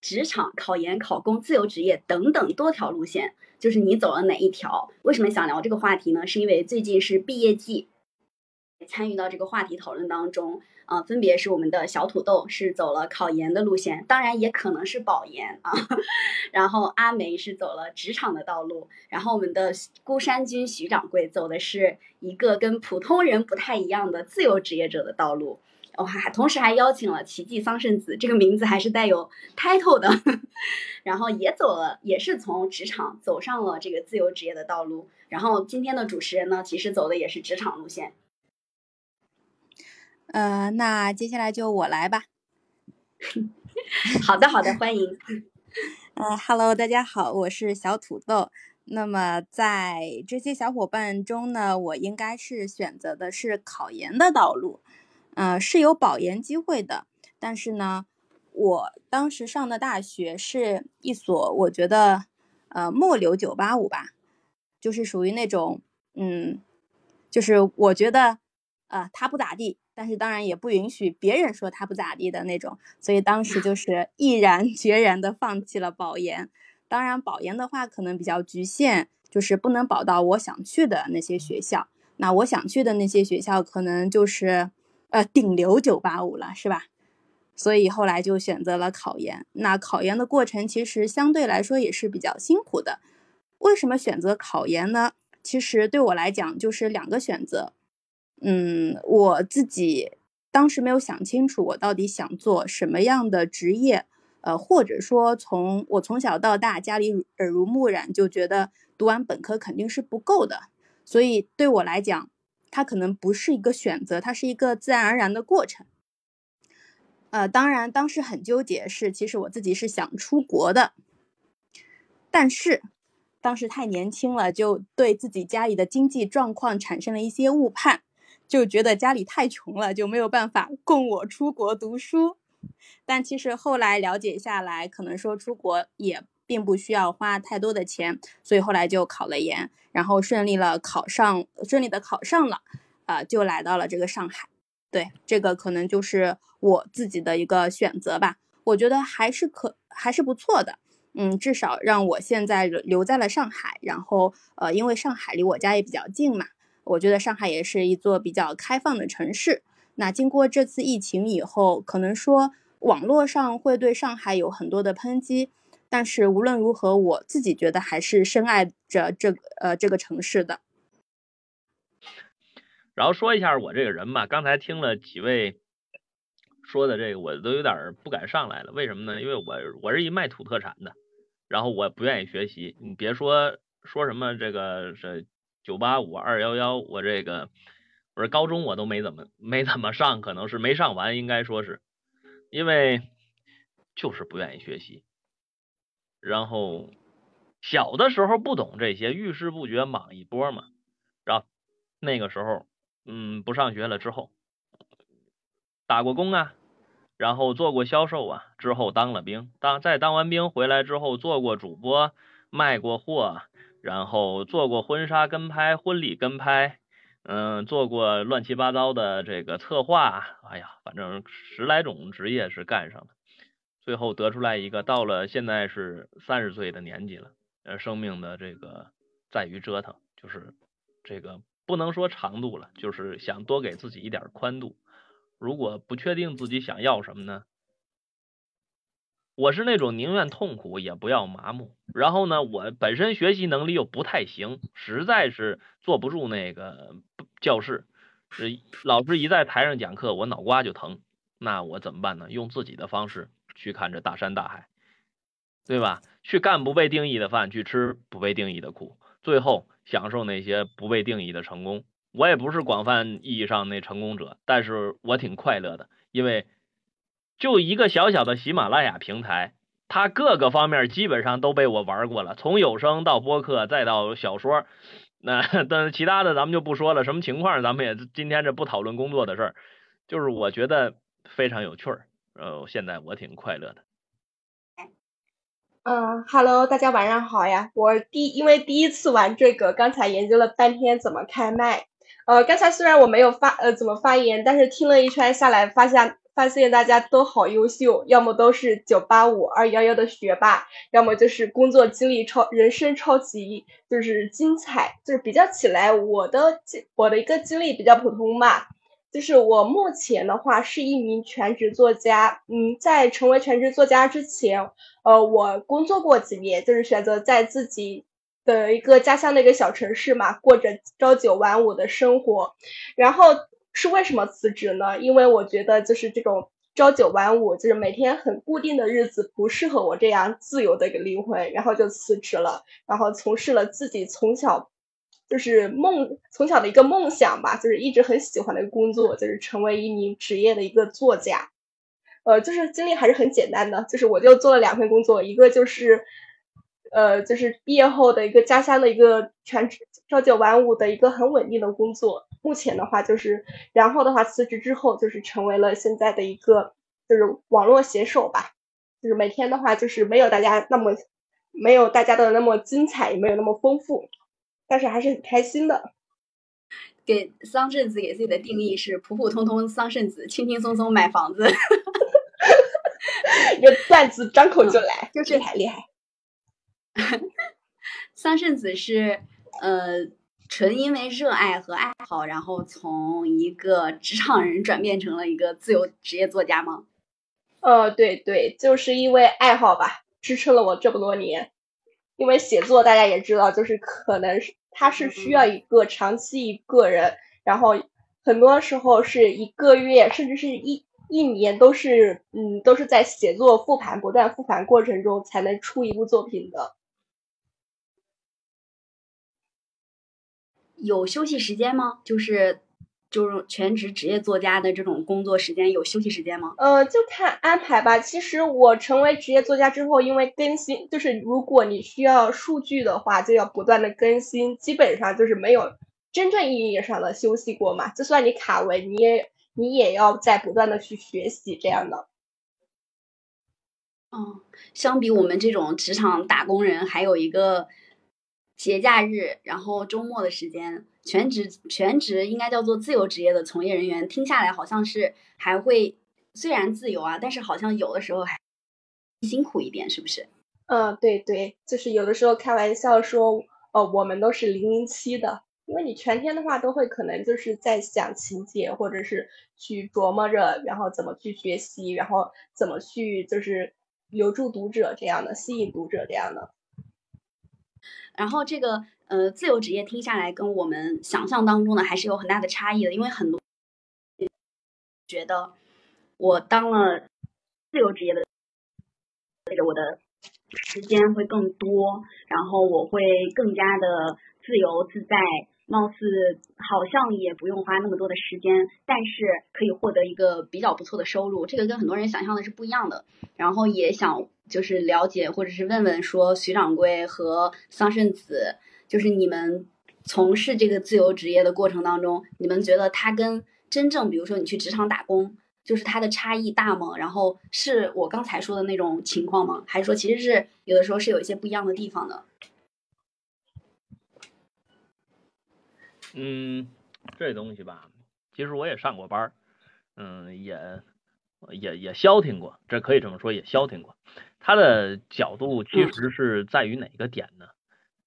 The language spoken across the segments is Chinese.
职场、考研、考公、自由职业等等多条路线，就是你走了哪一条？为什么想聊这个话题呢？是因为最近是毕业季，参与到这个话题讨论当中。啊，分别是我们的小土豆是走了考研的路线，当然也可能是保研啊。然后阿梅是走了职场的道路，然后我们的孤山君徐掌柜走的是一个跟普通人不太一样的自由职业者的道路。我还同时还邀请了奇迹桑葚子，这个名字还是带有 title 的，然后也走了，也是从职场走上了这个自由职业的道路。然后今天的主持人呢，其实走的也是职场路线。呃，那接下来就我来吧。好的，好的，欢迎。呃，Hello，大家好，我是小土豆。那么在这些小伙伴中呢，我应该是选择的是考研的道路，呃，是有保研机会的。但是呢，我当时上的大学是一所我觉得呃末流九八五吧，就是属于那种嗯，就是我觉得啊，他不咋地。但是当然也不允许别人说他不咋地的那种，所以当时就 是毅然 决然的放弃了保研。当然保研的话可能比较局限，就是不能保到我想去的那些学校。那我想去的那些学校可能就是呃顶流九八五了，是吧？所以后来就选择了考研。那考研的过程其实相对来说也是比较辛苦的。为什么选择考研呢？其实对我来讲就是两个选择。嗯，我自己当时没有想清楚，我到底想做什么样的职业，呃，或者说从我从小到大家里耳濡目染，就觉得读完本科肯定是不够的，所以对我来讲，它可能不是一个选择，它是一个自然而然的过程。呃，当然当时很纠结，是其实我自己是想出国的，但是当时太年轻了，就对自己家里的经济状况产生了一些误判。就觉得家里太穷了，就没有办法供我出国读书。但其实后来了解下来，可能说出国也并不需要花太多的钱，所以后来就考了研，然后顺利了考上，顺利的考上了，啊，就来到了这个上海。对，这个可能就是我自己的一个选择吧。我觉得还是可还是不错的，嗯，至少让我现在留在了上海，然后呃，因为上海离我家也比较近嘛。我觉得上海也是一座比较开放的城市。那经过这次疫情以后，可能说网络上会对上海有很多的抨击，但是无论如何，我自己觉得还是深爱着这个呃这个城市的。然后说一下我这个人吧，刚才听了几位说的这个，我都有点不敢上来了。为什么呢？因为我我是一卖土特产的，然后我不愿意学习。你别说说什么这个是。九八五二幺幺，我这个我说高中我都没怎么没怎么上，可能是没上完，应该说是因为就是不愿意学习。然后小的时候不懂这些，遇事不决莽一波嘛。然后那个时候，嗯，不上学了之后，打过工啊，然后做过销售啊，之后当了兵，当在当完兵回来之后做过主播，卖过货。然后做过婚纱跟拍、婚礼跟拍，嗯，做过乱七八糟的这个策划，哎呀，反正十来种职业是干上了，最后得出来一个，到了现在是三十岁的年纪了，呃，生命的这个在于折腾，就是这个不能说长度了，就是想多给自己一点宽度。如果不确定自己想要什么呢？我是那种宁愿痛苦也不要麻木，然后呢，我本身学习能力又不太行，实在是坐不住那个教室，老师一在台上讲课，我脑瓜就疼。那我怎么办呢？用自己的方式去看这大山大海，对吧？去干不被定义的饭，去吃不被定义的苦，最后享受那些不被定义的成功。我也不是广泛意义上那成功者，但是我挺快乐的，因为。就一个小小的喜马拉雅平台，它各个方面基本上都被我玩过了，从有声到播客再到小说，那但是其他的咱们就不说了，什么情况咱们也今天这不讨论工作的事儿，就是我觉得非常有趣儿，呃，现在我挺快乐的。嗯哈喽大家晚上好呀，我第因为第一次玩这个，刚才研究了半天怎么开麦。呃，刚才虽然我没有发呃怎么发言，但是听了一圈下来，发现发现大家都好优秀，要么都是九八五、二幺幺的学霸，要么就是工作经历超人生超级就是精彩，就是比较起来，我的我的一个经历比较普通吧。就是我目前的话是一名全职作家，嗯，在成为全职作家之前，呃，我工作过几年，就是选择在自己的一个家乡的一个小城市嘛，过着朝九晚五的生活，然后。是为什么辞职呢？因为我觉得就是这种朝九晚五，就是每天很固定的日子不适合我这样自由的一个灵魂，然后就辞职了，然后从事了自己从小就是梦从小的一个梦想吧，就是一直很喜欢的工作，就是成为一名职业的一个作家。呃，就是经历还是很简单的，就是我就做了两份工作，一个就是呃就是毕业后的一个家乡的一个全职朝九晚五的一个很稳定的工作。目前的话就是，然后的话辞职之后就是成为了现在的一个就是网络写手吧，就是每天的话就是没有大家那么没有大家的那么精彩，也没有那么丰富，但是还是很开心的。给桑葚子给自己的定义是普普通通桑葚子，轻轻松松买房子。一个段子张口就来，就是厉害厉害。桑葚子是呃。纯因为热爱和爱好，然后从一个职场人转变成了一个自由职业作家吗？呃，对对，就是因为爱好吧，支撑了我这么多年。因为写作大家也知道，就是可能是它是需要一个长期一个人，然后很多时候是一个月，甚至是一一年都是嗯都是在写作复盘不断复盘过程中才能出一部作品的。有休息时间吗？就是就是全职职业作家的这种工作时间有休息时间吗？呃，就看安排吧。其实我成为职业作家之后，因为更新，就是如果你需要数据的话，就要不断的更新，基本上就是没有真正意义上的休息过嘛。就算你卡文，你也你也要在不断的去学习这样的。嗯，相比我们这种职场打工人，还有一个。节假日，然后周末的时间，全职全职应该叫做自由职业的从业人员，听下来好像是还会虽然自由啊，但是好像有的时候还辛苦一点，是不是？嗯，对对，就是有的时候开玩笑说，呃，我们都是零零七的，因为你全天的话都会可能就是在想情节，或者是去琢磨着，然后怎么去学习，然后怎么去就是留住读者这样的，吸引读者这样的。然后这个呃自由职业听下来跟我们想象当中的还是有很大的差异的，因为很多觉得我当了自由职业的，我的时间会更多，然后我会更加的自由自在。貌似好像也不用花那么多的时间，但是可以获得一个比较不错的收入，这个跟很多人想象的是不一样的。然后也想就是了解或者是问问说徐掌柜和桑葚子，就是你们从事这个自由职业的过程当中，你们觉得它跟真正比如说你去职场打工，就是它的差异大吗？然后是我刚才说的那种情况吗？还是说其实是有的时候是有一些不一样的地方的？嗯，这东西吧，其实我也上过班儿，嗯，也也也消停过，这可以这么说，也消停过。他的角度其实是在于哪个点呢？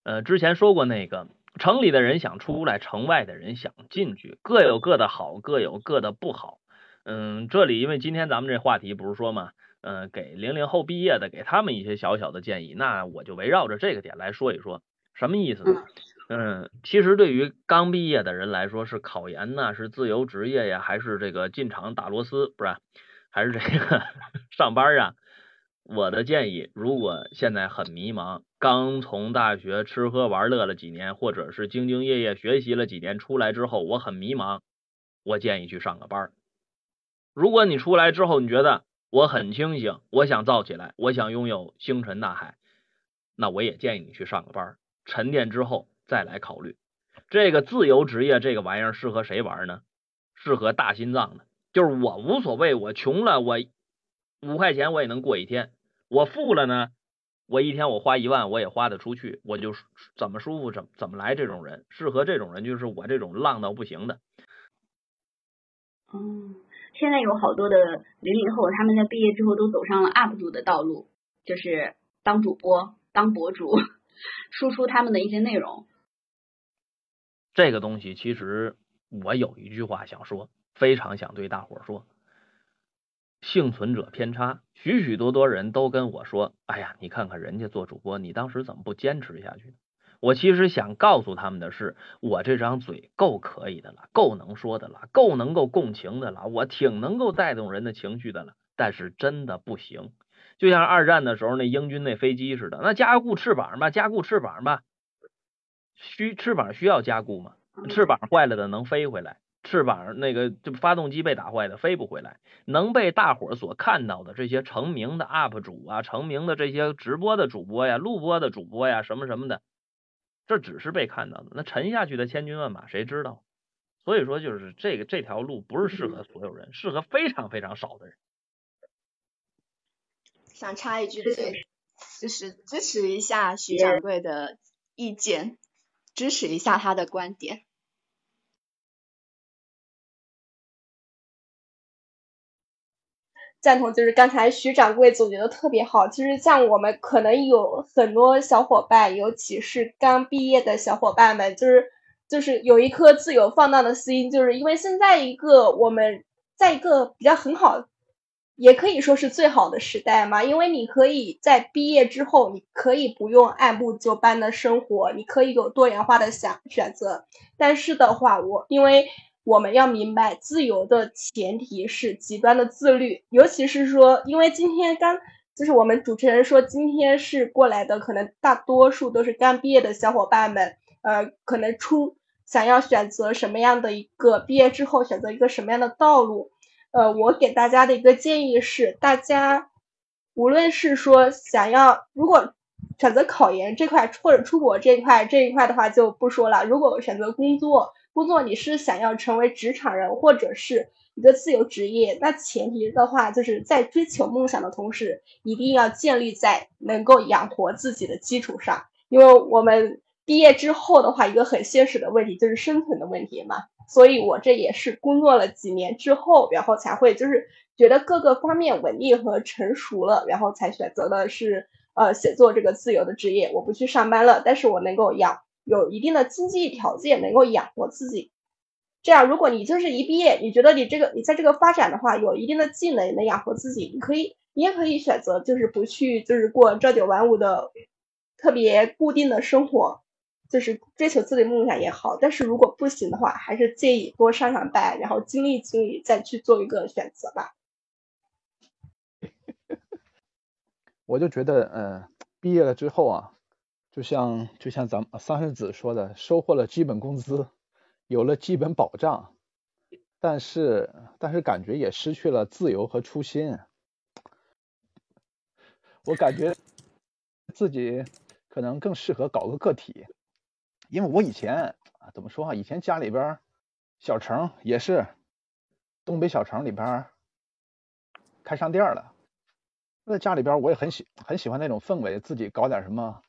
呃，之前说过那个，城里的人想出来，城外的人想进去，各有各的好，各有各的不好。嗯，这里因为今天咱们这话题不是说嘛，嗯，给零零后毕业的，给他们一些小小的建议，那我就围绕着这个点来说一说，什么意思呢？嗯，其实对于刚毕业的人来说，是考研呢，是自由职业呀，还是这个进厂打螺丝，不是？还是这个 上班啊？我的建议，如果现在很迷茫，刚从大学吃喝玩乐了几年，或者是兢兢业业学习了几年，出来之后我很迷茫，我建议去上个班。如果你出来之后你觉得我很清醒，我想造起来，我想拥有星辰大海，那我也建议你去上个班，沉淀之后。再来考虑，这个自由职业这个玩意儿适合谁玩呢？适合大心脏的，就是我无所谓，我穷了我五块钱我也能过一天，我富了呢，我一天我花一万我也花得出去，我就怎么舒服怎怎么来。这种人适合这种人，就是我这种浪到不行的。嗯，现在有好多的零零后，他们在毕业之后都走上了 UP 主的道路，就是当主播、当博主，输出他们的一些内容。这个东西其实我有一句话想说，非常想对大伙儿说：幸存者偏差。许许多多人都跟我说：“哎呀，你看看人家做主播，你当时怎么不坚持下去？”我其实想告诉他们的是，我这张嘴够可以的了，够能说的了，够能够共情的了，我挺能够带动人的情绪的了。但是真的不行，就像二战的时候那英军那飞机似的，那加固翅膀吧，加固翅膀吧，需翅膀需要加固吗？翅膀坏了的能飞回来，翅膀那个就发动机被打坏的飞不回来，能被大伙儿所看到的这些成名的 UP 主啊，成名的这些直播的主播呀，录播的主播呀，什么什么的。这只是被看到的，那沉下去的千军万马谁知道？所以说，就是这个这条路不是适合所有人，适合非常非常少的人。想插一句嘴，就是支持一下徐掌柜的意见，支持一下他的观点。赞同，就是刚才徐掌柜总结的特别好。其实像我们可能有很多小伙伴，尤其是刚毕业的小伙伴们，就是就是有一颗自由放荡的心，就是因为现在一个我们在一个比较很好，也可以说是最好的时代嘛。因为你可以在毕业之后，你可以不用按部就班的生活，你可以有多元化的想选择。但是的话，我因为。我们要明白，自由的前提是极端的自律，尤其是说，因为今天刚就是我们主持人说，今天是过来的，可能大多数都是刚毕业的小伙伴们，呃，可能出想要选择什么样的一个毕业之后选择一个什么样的道路，呃，我给大家的一个建议是，大家无论是说想要如果选择考研这块或者出国这一块这一块的话就不说了，如果选择工作。工作你是想要成为职场人或者是一个自由职业，那前提的话就是在追求梦想的同时，一定要建立在能够养活自己的基础上。因为我们毕业之后的话，一个很现实的问题就是生存的问题嘛。所以我这也是工作了几年之后，然后才会就是觉得各个方面稳定和成熟了，然后才选择的是呃写作这个自由的职业。我不去上班了，但是我能够养。有一定的经济条件能够养活自己，这样如果你就是一毕业，你觉得你这个你在这个发展的话，有一定的技能能养活自己，你可以你也可以选择就是不去就是过朝九晚五的特别固定的生活，就是追求自己的梦想也好。但是如果不行的话，还是建议多上上班，然后经历经历再去做一个选择吧。我就觉得，嗯，毕业了之后啊。就像就像咱们三十子说的，收获了基本工资，有了基本保障，但是但是感觉也失去了自由和初心。我感觉自己可能更适合搞个个体，因为我以前啊怎么说啊，以前家里边小城也是东北小城里边开商店了，在家里边我也很喜很喜欢那种氛围，自己搞点什么。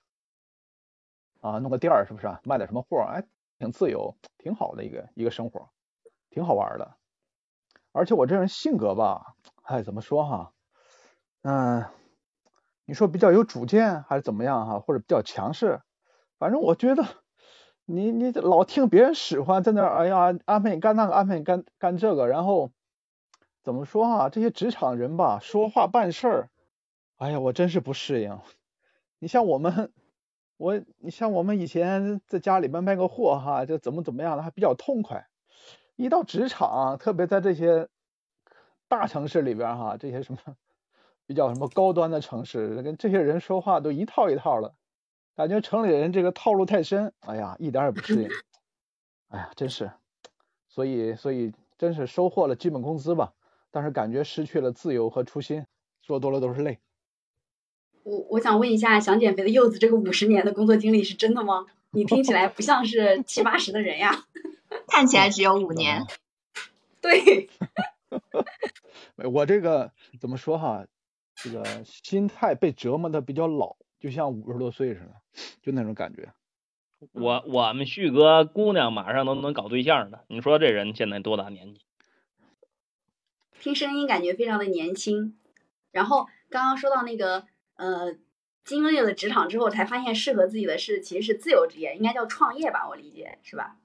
啊，弄个店儿是不是啊？卖点什么货？哎，挺自由，挺好的一个一个生活，挺好玩的。而且我这人性格吧，哎，怎么说哈？嗯，你说比较有主见还是怎么样哈？或者比较强势？反正我觉得，你你老听别人使唤，在那儿，哎呀，安排你干那个，安排你干干这个，然后怎么说哈？这些职场人吧，说话办事儿，哎呀，我真是不适应。你像我们。我，你像我们以前在家里边卖个货哈，就怎么怎么样的还比较痛快。一到职场，特别在这些大城市里边哈，这些什么比较什么高端的城市，跟这些人说话都一套一套的，感觉城里人这个套路太深，哎呀，一点也不适应。哎呀，真是，所以所以真是收获了基本工资吧，但是感觉失去了自由和初心，说多了都是泪。我我想问一下，想减肥的柚子，这个五十年的工作经历是真的吗？你听起来不像是七八十的人呀，看起来只有五年。对，我这个怎么说哈？这个心态被折磨的比较老，就像五十多岁似的，就那种感觉。我我们旭哥姑娘马上都能搞对象了，你说这人现在多大年纪？听声音感觉非常的年轻。然后刚刚说到那个呃，经历了职场之后才发现适合自己的是其实是自由职业，应该叫创业吧？我理解是吧？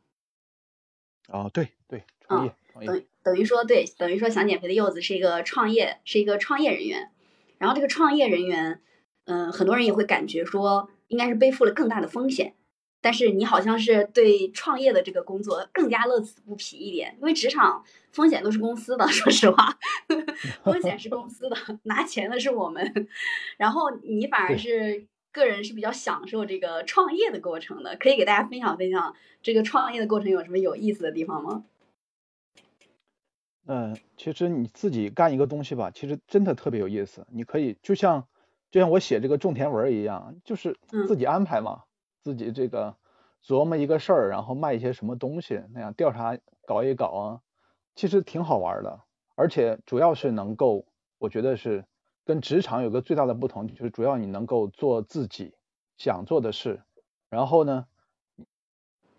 哦，对对，创业。等等于说对，等于说想减肥的柚子是一个创业，是一个创业人员。然后这个创业人员，嗯，很多人也会感觉说应该是背负了更大的风险。但是你好像是对创业的这个工作更加乐此不疲一点，因为职场风险都是公司的，说实话，风险是公司的，拿钱的是我们，然后你反而是个人是比较享受这个创业的过程的，可以给大家分享分享这个创业的过程有什么有意思的地方吗？嗯，其实你自己干一个东西吧，其实真的特别有意思，你可以就像就像我写这个种田文一样，就是自己安排嘛。自己这个琢磨一个事儿，然后卖一些什么东西，那样调查搞一搞啊，其实挺好玩的。而且主要是能够，我觉得是跟职场有个最大的不同，就是主要你能够做自己想做的事。然后呢，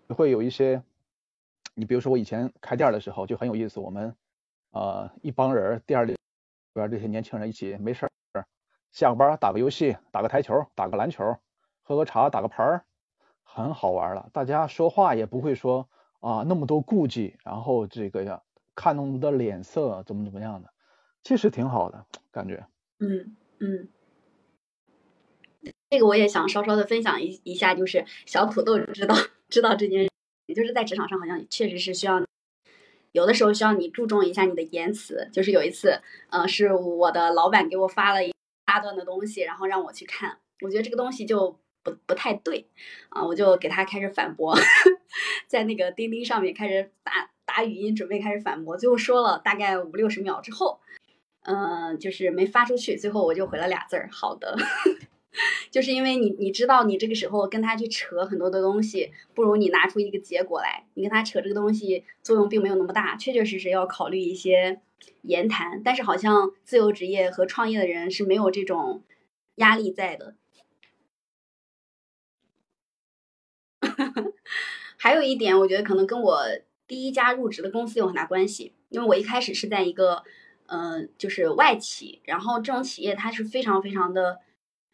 会有一些，你比如说我以前开店的时候就很有意思，我们呃一帮人店里边这些年轻人一起没事下个班打个游戏，打个台球，打个篮球，喝个茶，打个牌儿。很好玩了，大家说话也不会说啊那么多顾忌，然后这个呀看那么多脸色怎么怎么样的，其实挺好的感觉。嗯嗯，这个我也想稍稍的分享一一下，就是小土豆知道知道这件，也就是在职场上好像确实是需要，有的时候需要你注重一下你的言辞。就是有一次，呃，是我的老板给我发了一大段的东西，然后让我去看，我觉得这个东西就。不不太对，啊，我就给他开始反驳，在那个钉钉上面开始打打语音，准备开始反驳。最后说了大概五六十秒之后，嗯，就是没发出去。最后我就回了俩字儿：好的。就是因为你你知道，你这个时候跟他去扯很多的东西，不如你拿出一个结果来。你跟他扯这个东西作用并没有那么大，确确实实要考虑一些言谈。但是好像自由职业和创业的人是没有这种压力在的。还有一点，我觉得可能跟我第一家入职的公司有很大关系，因为我一开始是在一个，嗯，就是外企，然后这种企业它是非常非常的，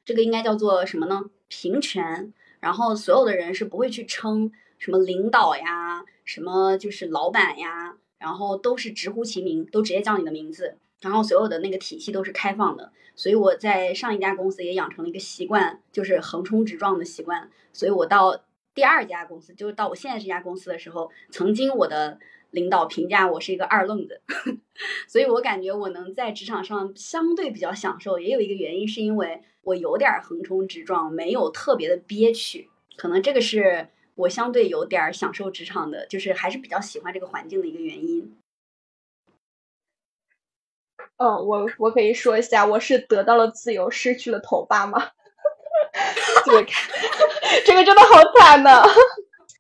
这个应该叫做什么呢？平权，然后所有的人是不会去称什么领导呀，什么就是老板呀，然后都是直呼其名，都直接叫你的名字，然后所有的那个体系都是开放的，所以我在上一家公司也养成了一个习惯，就是横冲直撞的习惯，所以我到。第二家公司就是到我现在这家公司的时候，曾经我的领导评价我是一个二愣子，所以我感觉我能在职场上相对比较享受，也有一个原因是因为我有点横冲直撞，没有特别的憋屈，可能这个是我相对有点享受职场的，就是还是比较喜欢这个环境的一个原因。嗯，我我可以说一下，我是得到了自由，失去了头发吗？这个看，这个真的好惨呢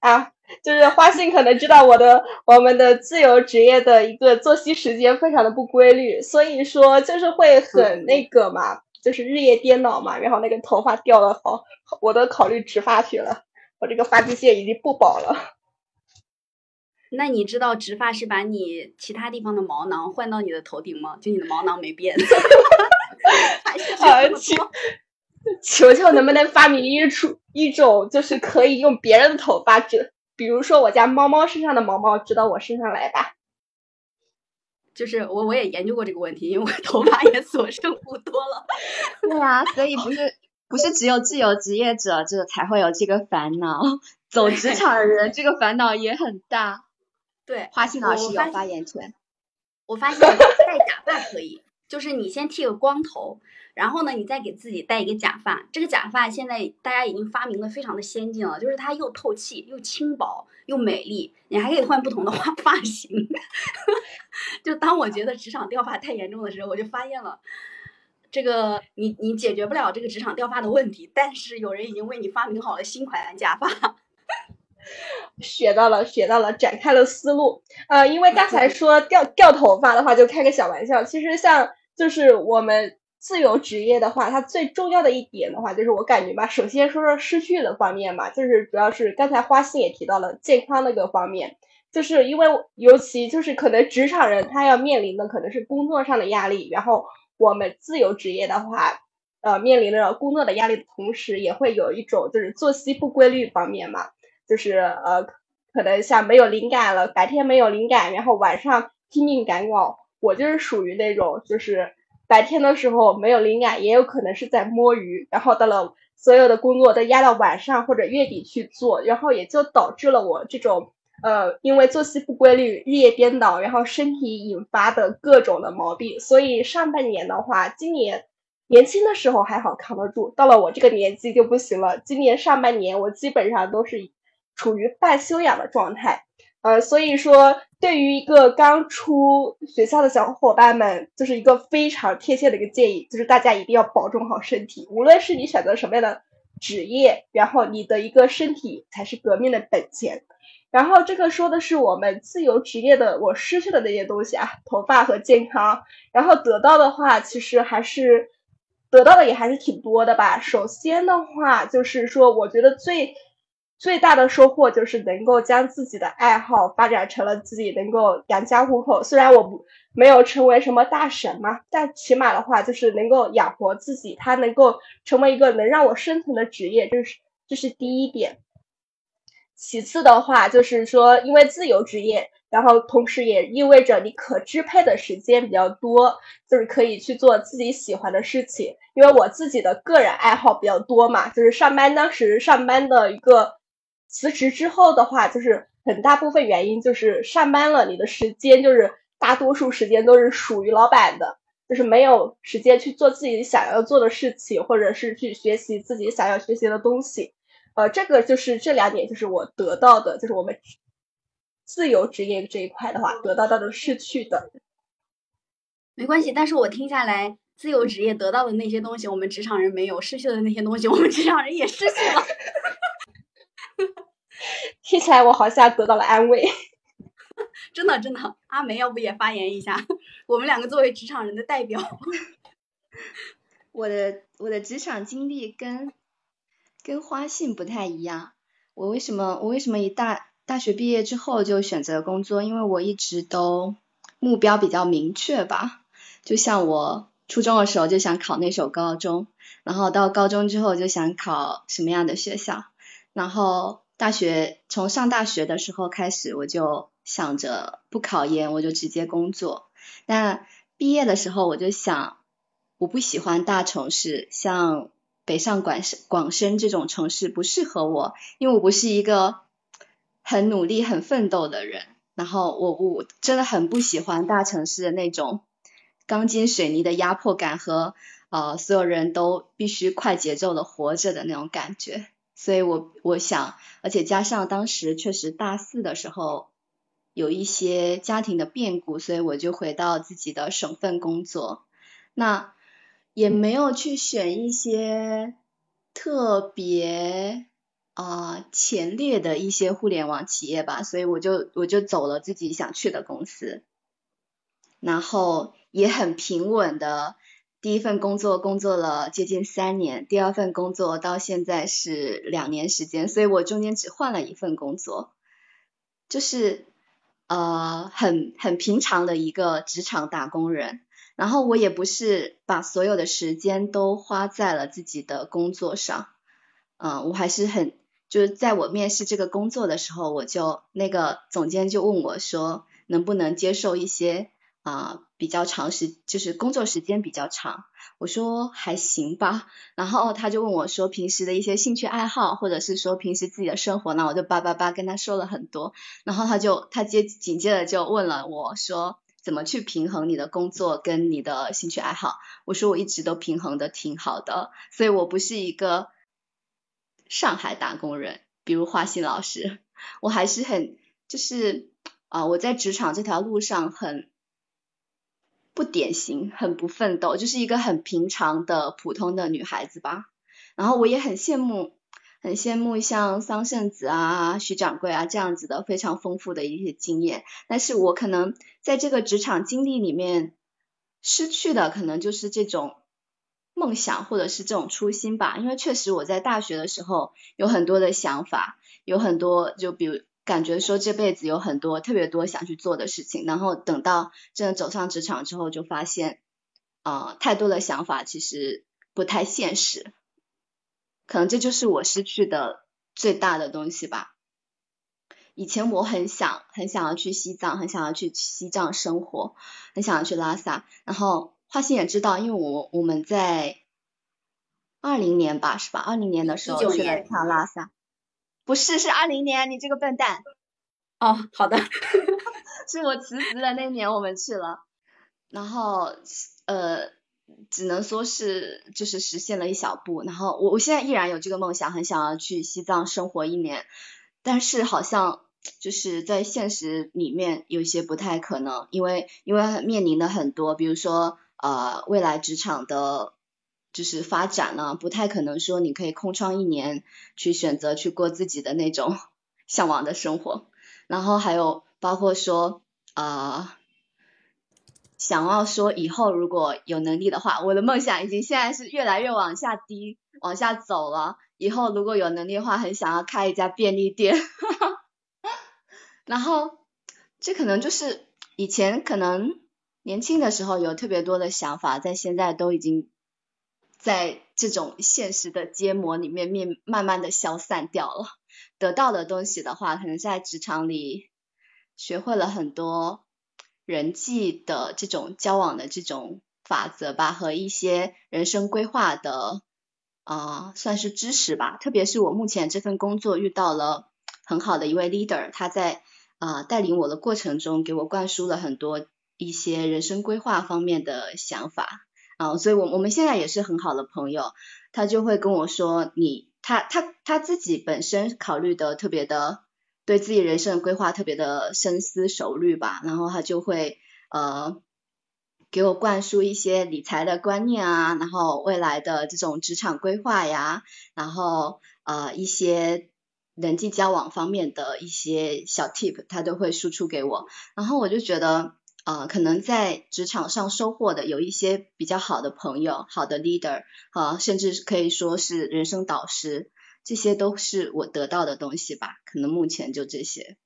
啊！就是花信可能知道我的我们的自由职业的一个作息时间非常的不规律，所以说就是会很那个嘛，就是日夜颠倒嘛，然后那个头发掉了，好，我都考虑植发去了，我这个发际线已经不保了。那你知道植发是把你其他地方的毛囊换到你的头顶吗？就你的毛囊没变。求求能不能发明一出一种，就是可以用别人的头发遮，比如说我家猫猫身上的毛毛，织到我身上来吧。就是我我也研究过这个问题，因为我头发也所剩不多了。对啊，所以不是不是只有自由职业者这才会有这个烦恼，走职场的人这个烦恼也很大。对，花心老师有发言权。我发现戴假发可以，就是你先剃个光头。然后呢，你再给自己戴一个假发。这个假发现在大家已经发明的非常的先进了，就是它又透气又轻薄又美丽，你还可以换不同的发 发型。就当我觉得职场掉发太严重的时候，我就发现了这个你你解决不了这个职场掉发的问题，但是有人已经为你发明好了新款假发。学到了，学到了，展开了思路。呃，因为刚才说掉掉头发的话，就开个小玩笑。其实像就是我们。自由职业的话，它最重要的一点的话，就是我感觉吧，首先说说失去的方面吧，就是主要是刚才花信也提到了健康那个方面，就是因为尤其就是可能职场人他要面临的可能是工作上的压力，然后我们自由职业的话，呃，面临着工作的压力的同时，也会有一种就是作息不规律方面嘛，就是呃，可能像没有灵感了，白天没有灵感，然后晚上拼命赶稿。我就是属于那种就是白天的时候没有灵感，也有可能是在摸鱼，然后到了所有的工作都压到晚上或者月底去做，然后也就导致了我这种。呃，因为作息不规律、日夜颠倒，然后身体引发的各种的毛病，所以上半年的话，今年年轻的时候还好扛得住，到了我这个年纪就不行了。今年上半年我基本上都是处于半休养的状态，呃，所以说对于一个刚出学校的小伙伴们，就是一个非常贴切的一个建议，就是大家一定要保重好身体，无论是你选择什么样的职业，然后你的一个身体才是革命的本钱。然后这个说的是我们自由职业的我失去的那些东西啊，头发和健康。然后得到的话，其实还是得到的也还是挺多的吧。首先的话，就是说我觉得最最大的收获就是能够将自己的爱好发展成了自己能够养家糊口。虽然我不没有成为什么大神嘛，但起码的话就是能够养活自己，它能够成为一个能让我生存的职业，这是这是第一点。其次的话，就是说，因为自由职业，然后同时也意味着你可支配的时间比较多，就是可以去做自己喜欢的事情。因为我自己的个人爱好比较多嘛，就是上班当时上班的一个辞职之后的话，就是很大部分原因就是上班了，你的时间就是大多数时间都是属于老板的，就是没有时间去做自己想要做的事情，或者是去学习自己想要学习的东西。呃，这个就是这两点，就是我得到的，就是我们自由职业这一块的话，得到到的失去的，没关系。但是我听下来，自由职业得到的那些东西，我们职场人没有；失去的那些东西，我们职场人也失去了。听起来我好像得到了安慰。真的真的，阿梅要不也发言一下？我们两个作为职场人的代表，我的我的职场经历跟。跟花信不太一样，我为什么我为什么一大大学毕业之后就选择工作？因为我一直都目标比较明确吧。就像我初中的时候就想考那所高中，然后到高中之后就想考什么样的学校，然后大学从上大学的时候开始我就想着不考研我就直接工作。但毕业的时候我就想，我不喜欢大城市，像。北上广深广深这种城市不适合我，因为我不是一个很努力、很奋斗的人。然后我我真的很不喜欢大城市的那种钢筋水泥的压迫感和呃所有人都必须快节奏的活着的那种感觉。所以我我想，而且加上当时确实大四的时候有一些家庭的变故，所以我就回到自己的省份工作。那。也没有去选一些特别啊前列的一些互联网企业吧，所以我就我就走了自己想去的公司，然后也很平稳的，第一份工作工作了接近三年，第二份工作到现在是两年时间，所以我中间只换了一份工作，就是呃很很平常的一个职场打工人。然后我也不是把所有的时间都花在了自己的工作上，嗯，我还是很就是在我面试这个工作的时候，我就那个总监就问我说，能不能接受一些啊比较长时，就是工作时间比较长，我说还行吧。然后他就问我说，平时的一些兴趣爱好，或者是说平时自己的生活呢，我就叭叭叭跟他说了很多。然后他就他接紧接着就问了我说。怎么去平衡你的工作跟你的兴趣爱好？我说我一直都平衡的挺好的，所以我不是一个上海打工人，比如花心老师，我还是很就是啊，我在职场这条路上很不典型，很不奋斗，就是一个很平常的普通的女孩子吧。然后我也很羡慕。很羡慕像桑葚子啊、徐掌柜啊这样子的非常丰富的一些经验，但是我可能在这个职场经历里面失去的可能就是这种梦想或者是这种初心吧。因为确实我在大学的时候有很多的想法，有很多就比如感觉说这辈子有很多特别多想去做的事情，然后等到真的走上职场之后，就发现啊，太多的想法其实不太现实，可能这就是我失去的最大的东西吧。以前我很想很想要去西藏，很想要去西藏生活，很想要去拉萨。然后花心也知道，因为我我们在二零年吧，是吧？二零年的时候去了一趟拉萨。不是，是二零年，你这个笨蛋。哦，好的，是我辞职的那年我们去了，然后呃，只能说是就是实现了一小步。然后我我现在依然有这个梦想，很想要去西藏生活一年，但是好像就是在现实里面有些不太可能，因为因为面临的很多，比如说呃未来职场的。就是发展了，不太可能说你可以空窗一年去选择去过自己的那种 向往的生活，然后还有包括说啊，想要说以后如果有能力的话，我的梦想已经现在是越来越往下低，往下走了。以后如果有能力的话，很想要开一家便利店，然后这可能就是以前可能年轻的时候有特别多的想法，在现在都已经。在这种现实的结膜里面，面慢慢的消散掉了。得到的东西的话，可能在职场里学会了很多人际的这种交往的这种法则吧，和一些人生规划的啊，算是知识吧。特别是我目前这份工作遇到了很好的一位 leader，他在啊带领我的过程中，给我灌输了很多一些人生规划方面的想法。啊，所以，我我们现在也是很好的朋友，他就会跟我说，你他他他自己本身考虑的特别的，对自己人生的规划特别的深思熟虑吧，然后他就会呃给我灌输一些理财的观念啊，然后未来的这种职场规划呀，然后呃一些人际交往方面的一些小 tip，他都会输出给我，然后我就觉得。呃，可能在职场上收获的有一些比较好的朋友、好的 leader，啊，甚至可以说是人生导师，这些都是我得到的东西吧。可能目前就这些。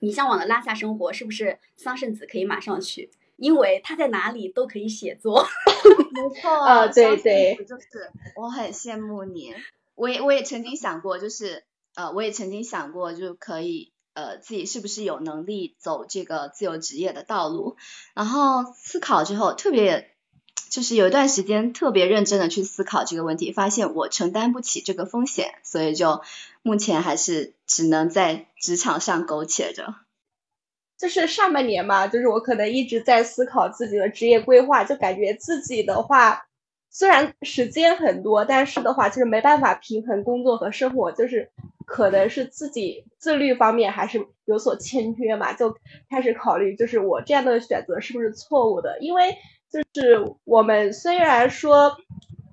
你向往的拉萨生活是不是桑葚子可以马上去？因为他在哪里都可以写作。没错 啊，对对，就是我很羡慕你。我也我也曾经想过，就是呃，我也曾经想过，就可以。呃，自己是不是有能力走这个自由职业的道路？然后思考之后，特别就是有一段时间特别认真的去思考这个问题，发现我承担不起这个风险，所以就目前还是只能在职场上苟且着。就是上半年嘛，就是我可能一直在思考自己的职业规划，就感觉自己的话虽然时间很多，但是的话就是没办法平衡工作和生活，就是。可能是自己自律方面还是有所欠缺嘛，就开始考虑，就是我这样的选择是不是错误的？因为就是我们虽然说，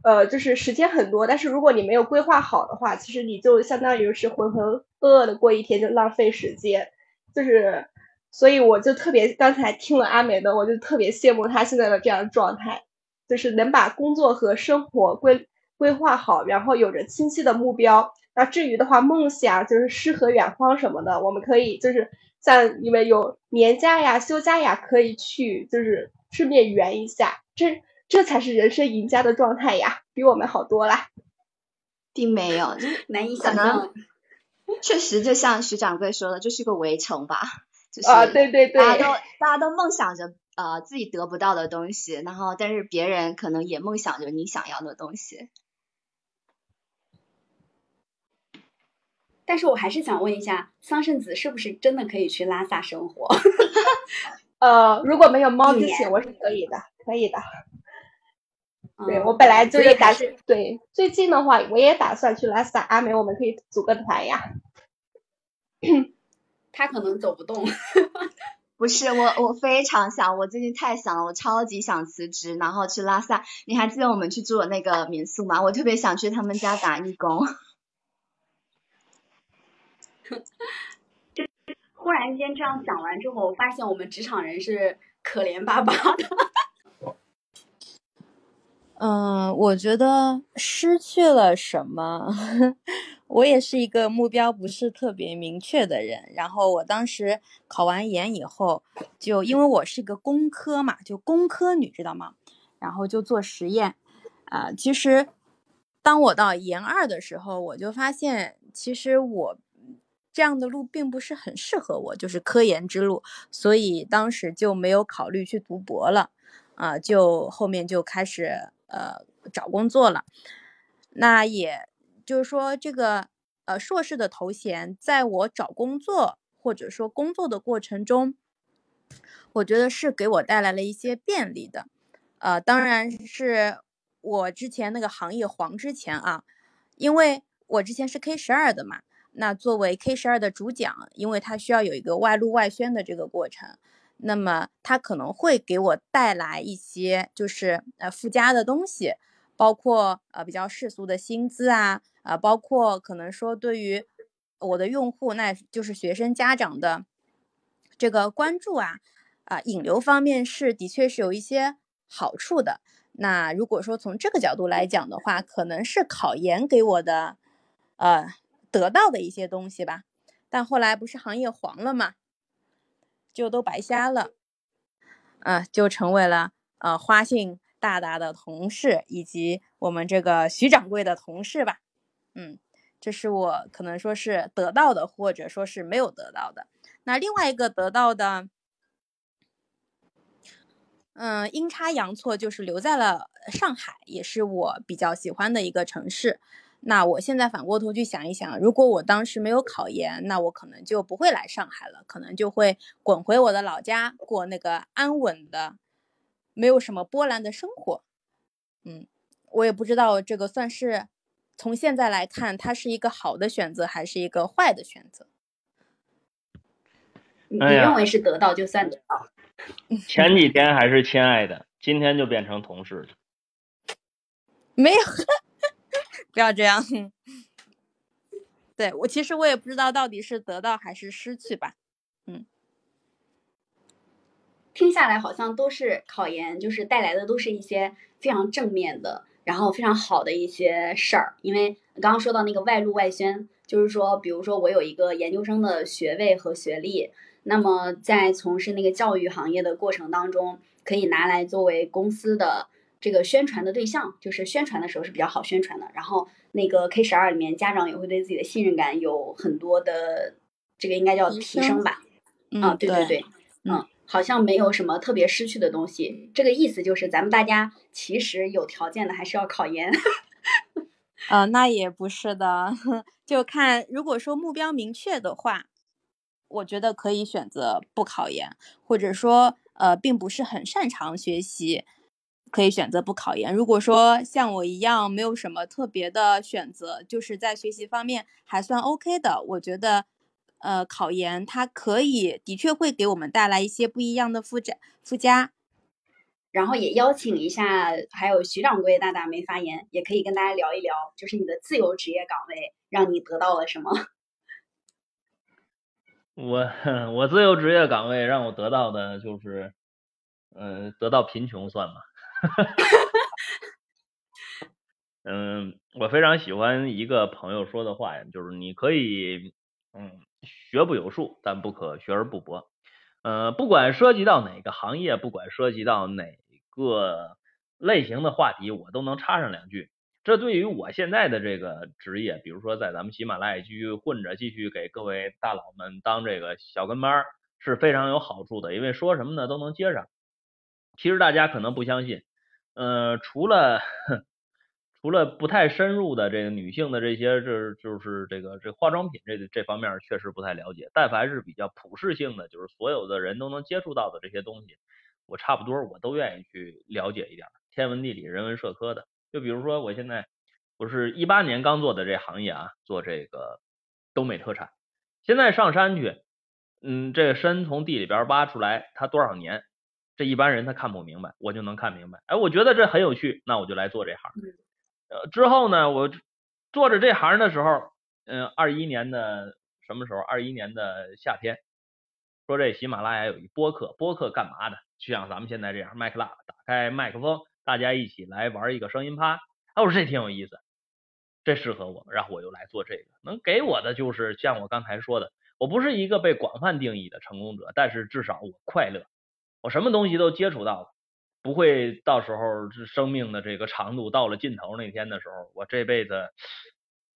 呃，就是时间很多，但是如果你没有规划好的话，其实你就相当于是浑浑噩噩的过一天，就浪费时间。就是，所以我就特别刚才听了阿美的，我就特别羡慕她现在的这样状态，就是能把工作和生活规规划好，然后有着清晰的目标。那至于的话，梦想就是诗和远方什么的，我们可以就是像你们有年假呀、休假呀，可以去就是顺便圆一下，这这才是人生赢家的状态呀，比我们好多啦。并没有，难以想象。确实，就像徐掌柜说的，就是个围城吧。啊，对对对。大家都大家都梦想着呃自己得不到的东西，然后但是别人可能也梦想着你想要的东西。但是我还是想问一下，桑葚子是不是真的可以去拉萨生活？呃，如果没有猫之前，我是可以的，可以的。对我本来就是打算，对最近的话，我也打算去拉萨。阿美，我们可以组个团呀。他可能走不动。不是我，我非常想，我最近太想了，我超级想辞职，然后去拉萨。你还记得我们去住的那个民宿吗？我特别想去他们家打义工。就忽然间这样讲完之后，我发现我们职场人是可怜巴巴的。嗯，我觉得失去了什么？我也是一个目标不是特别明确的人。然后我当时考完研以后，就因为我是个工科嘛，就工科女，知道吗？然后就做实验。啊，其实当我到研二的时候，我就发现，其实我这样的路并不是很适合我，就是科研之路。所以当时就没有考虑去读博了。啊，就后面就开始呃找工作了。那也就是说，这个呃硕士的头衔，在我找工作或者说工作的过程中，我觉得是给我带来了一些便利的。呃，当然是我之前那个行业黄之前啊，因为我之前是 K 十二的嘛，那作为 K 十二的主讲，因为它需要有一个外露外宣的这个过程。那么它可能会给我带来一些就是呃附加的东西，包括呃比较世俗的薪资啊，啊包括可能说对于我的用户，那就是学生家长的这个关注啊，啊引流方面是的确是有一些好处的。那如果说从这个角度来讲的话，可能是考研给我的呃得到的一些东西吧。但后来不是行业黄了嘛？就都白瞎了，啊，就成为了呃花信大大的同事，以及我们这个徐掌柜的同事吧，嗯，这是我可能说是得到的，或者说是没有得到的。那另外一个得到的，嗯，阴差阳错就是留在了上海，也是我比较喜欢的一个城市。那我现在反过头去想一想，如果我当时没有考研，那我可能就不会来上海了，可能就会滚回我的老家过那个安稳的、没有什么波澜的生活。嗯，我也不知道这个算是从现在来看，它是一个好的选择还是一个坏的选择。你认为是得到就算得到？前几天还是亲爱的，今天就变成同事了。没有。不要这样，对我其实我也不知道到底是得到还是失去吧，嗯，听下来好像都是考研，就是带来的都是一些非常正面的，然后非常好的一些事儿。因为刚刚说到那个外露外宣，就是说，比如说我有一个研究生的学位和学历，那么在从事那个教育行业的过程当中，可以拿来作为公司的。这个宣传的对象，就是宣传的时候是比较好宣传的。然后那个 K 十二里面，家长也会对自己的信任感有很多的，这个应该叫提升吧？啊，对对对，嗯，好像没有什么特别失去的东西。这个意思就是，咱们大家其实有条件的还是要考研。啊，那也不是的，就看如果说目标明确的话，我觉得可以选择不考研，或者说呃，并不是很擅长学习。可以选择不考研。如果说像我一样没有什么特别的选择，就是在学习方面还算 OK 的，我觉得，呃，考研它可以的确会给我们带来一些不一样的附加附加。然后也邀请一下，还有徐掌柜大大没发言，也可以跟大家聊一聊，就是你的自由职业岗位让你得到了什么？我我自由职业岗位让我得到的就是，嗯，得到贫穷算吗？哈哈，嗯，我非常喜欢一个朋友说的话呀，就是你可以，嗯，学不有术，但不可学而不博。呃，不管涉及到哪个行业，不管涉及到哪个类型的话题，我都能插上两句。这对于我现在的这个职业，比如说在咱们喜马拉雅继续混着，继续给各位大佬们当这个小跟班，是非常有好处的。因为说什么呢，都能接上。其实大家可能不相信。呃，除了 除了不太深入的这个女性的这些，这就是这个这化妆品这这方面确实不太了解。但凡是比较普适性的，就是所有的人都能接触到的这些东西，我差不多我都愿意去了解一点，天文地理、人文社科的。就比如说我现在我是一八年刚做的这行业啊，做这个东北特产。现在上山去，嗯，这个参从地里边挖出来，它多少年？这一般人他看不明白，我就能看明白。哎，我觉得这很有趣，那我就来做这行。呃，之后呢，我做着这行的时候，嗯，二一年的什么时候？二一年的夏天，说这喜马拉雅有一播客，播客干嘛的？就像咱们现在这样，麦克拉打开麦克风，大家一起来玩一个声音趴。哎，我说这挺有意思。这适合我，然后我又来做这个。能给我的就是像我刚才说的，我不是一个被广泛定义的成功者，但是至少我快乐，我什么东西都接触到了，不会到时候生命的这个长度到了尽头那天的时候，我这辈子，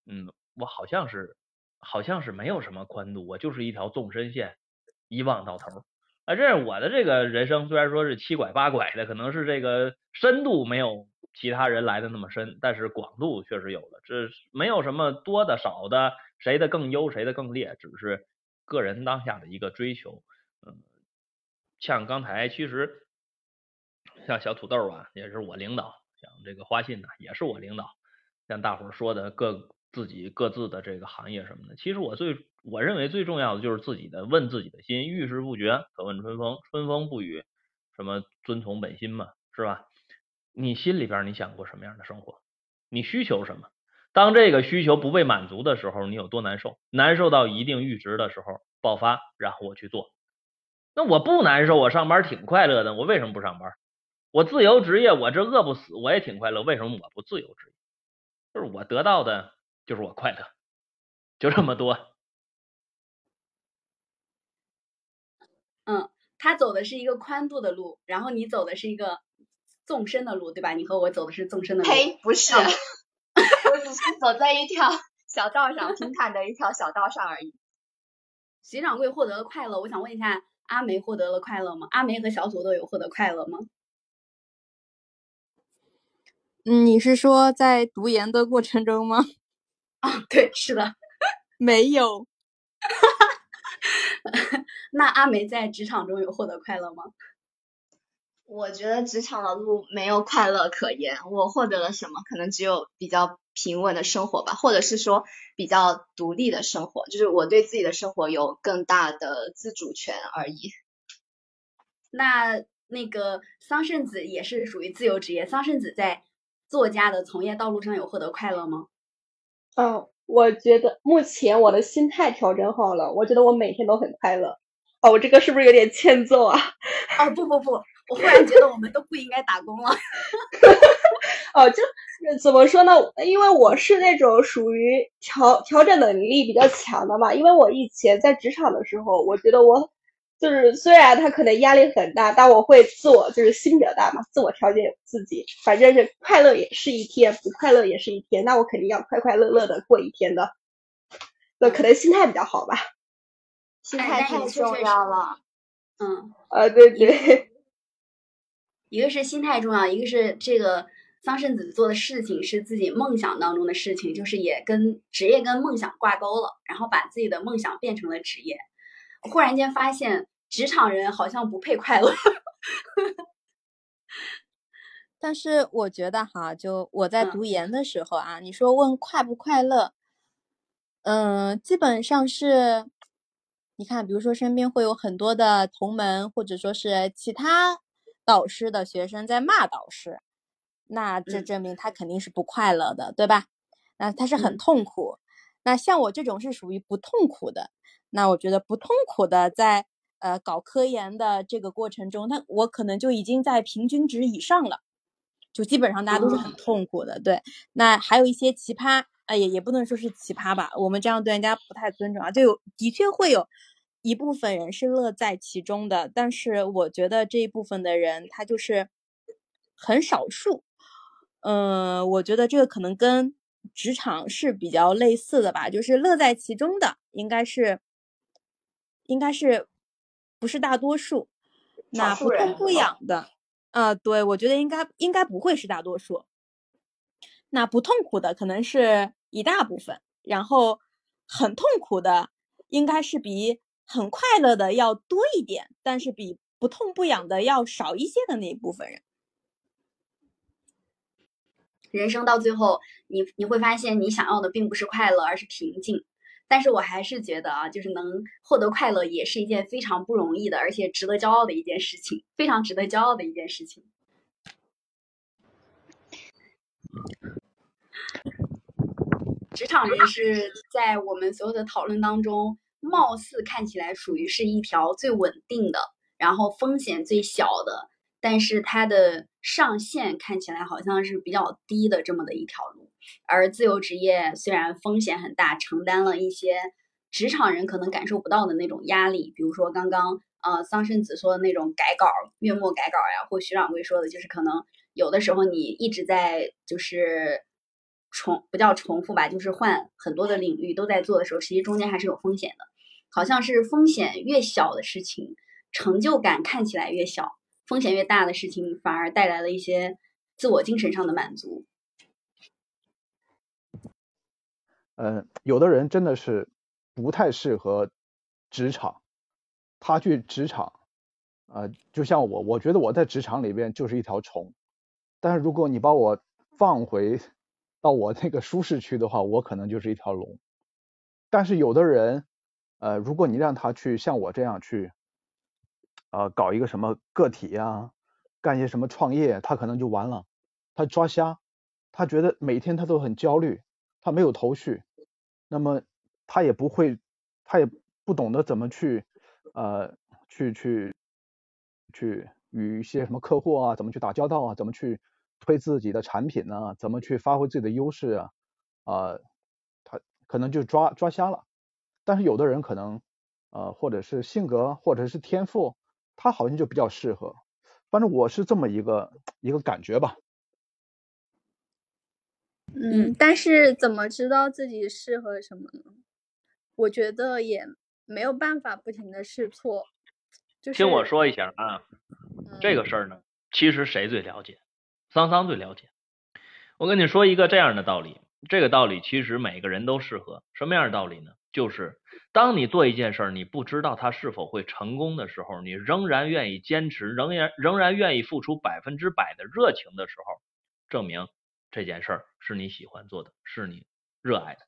嗯，我好像是好像是没有什么宽度，我就是一条纵深线，一望到头。啊，这是我的这个人生，虽然说是七拐八拐的，可能是这个深度没有其他人来的那么深，但是广度确实有了。这没有什么多的少的，谁的更优，谁的更劣，只是个人当下的一个追求。嗯，像刚才其实像小土豆啊，也是我领导；像这个花信呢，也是我领导。像大伙说的各。自己各自的这个行业什么的，其实我最我认为最重要的就是自己的问自己的心，遇事不决可问春风，春风不语，什么遵从本心嘛，是吧？你心里边你想过什么样的生活？你需求什么？当这个需求不被满足的时候，你有多难受？难受到一定阈值的时候爆发，然后我去做。那我不难受，我上班挺快乐的，我为什么不上班？我自由职业，我这饿不死，我也挺快乐，为什么我不自由职业？就是我得到的。就是我快乐，就这么多。嗯，他走的是一个宽度的路，然后你走的是一个纵深的路，对吧？你和我走的是纵深的路。呸，不是，我只是走在一条小道上，平坦的一条小道上而已。徐掌柜获得了快乐，我想问一下，阿梅获得了快乐吗？阿梅和小土豆有获得快乐吗？嗯，你是说在读研的过程中吗？啊，对，是的，没有。那阿梅在职场中有获得快乐吗？我觉得职场的路没有快乐可言。我获得了什么？可能只有比较平稳的生活吧，或者是说比较独立的生活，就是我对自己的生活有更大的自主权而已。那那个桑葚子也是属于自由职业。桑葚子在作家的从业道路上有获得快乐吗？嗯，我觉得目前我的心态调整好了，我觉得我每天都很快乐。哦，我这个是不是有点欠揍啊？哦，不不不，我忽然觉得我们都不应该打工了。哦，就怎么说呢？因为我是那种属于调调整能力比较强的嘛。因为我以前在职场的时候，我觉得我。就是虽然他可能压力很大，但我会自我就是心比较大嘛，自我调节自己，反正是快乐也是一天，不快乐也是一天，那我肯定要快快乐乐的过一天的。那可能心态比较好吧，心态太重要了。嗯，啊对对，一个是心态重要，一个是这个桑葚子做的事情是自己梦想当中的事情，就是也跟职业跟梦想挂钩了，然后把自己的梦想变成了职业。忽然间发现，职场人好像不配快乐。但是我觉得哈，就我在读研的时候啊，你说问快不快乐，嗯，基本上是，你看，比如说身边会有很多的同门，或者说是其他导师的学生在骂导师，那这证明他肯定是不快乐的，对吧？那他是很痛苦。那像我这种是属于不痛苦的。那我觉得不痛苦的，在呃搞科研的这个过程中，那我可能就已经在平均值以上了，就基本上大家都是很痛苦的。对，那还有一些奇葩，哎也也不能说是奇葩吧，我们这样对人家不太尊重啊。就有的确会有一部分人是乐在其中的，但是我觉得这一部分的人他就是很少数。嗯，我觉得这个可能跟职场是比较类似的吧，就是乐在其中的应该是。应该是不是大多数？那不痛不痒的，呃，对我觉得应该应该不会是大多数。那不痛苦的可能是一大部分，然后很痛苦的应该是比很快乐的要多一点，但是比不痛不痒的要少一些的那一部分人。人生到最后，你你会发现，你想要的并不是快乐，而是平静。但是我还是觉得啊，就是能获得快乐也是一件非常不容易的，而且值得骄傲的一件事情，非常值得骄傲的一件事情。职场人士在我们所有的讨论当中，貌似看起来属于是一条最稳定的，然后风险最小的，但是它的上限看起来好像是比较低的这么的一条路。而自由职业虽然风险很大，承担了一些职场人可能感受不到的那种压力，比如说刚刚呃桑葚子说的那种改稿、月末改稿呀，或徐掌柜说的，就是可能有的时候你一直在就是重不叫重复吧，就是换很多的领域都在做的时候，实际中间还是有风险的。好像是风险越小的事情，成就感看起来越小；风险越大的事情，反而带来了一些自我精神上的满足。嗯，有的人真的是不太适合职场，他去职场，呃，就像我，我觉得我在职场里边就是一条虫，但是如果你把我放回到我那个舒适区的话，我可能就是一条龙。但是有的人。呃，如果你让他去像我这样去，呃，搞一个什么个体呀，干一些什么创业，他可能就完了，他抓瞎，他觉得每天他都很焦虑，他没有头绪，那么他也不会，他也不懂得怎么去，呃，去去去与一些什么客户啊，怎么去打交道啊，怎么去推自己的产品呢？怎么去发挥自己的优势啊？啊，他可能就抓抓瞎了。但是有的人可能，呃，或者是性格，或者是天赋，他好像就比较适合。反正我是这么一个一个感觉吧。嗯，但是怎么知道自己适合什么呢？我觉得也没有办法不停的试错。就是听我说一下啊，这个事儿呢，其实谁最了解？桑桑最了解。我跟你说一个这样的道理，这个道理其实每个人都适合。什么样的道理呢？就是当你做一件事儿，你不知道它是否会成功的时候，你仍然愿意坚持，仍然仍然愿意付出百分之百的热情的时候，证明这件事儿是你喜欢做的，是你热爱的。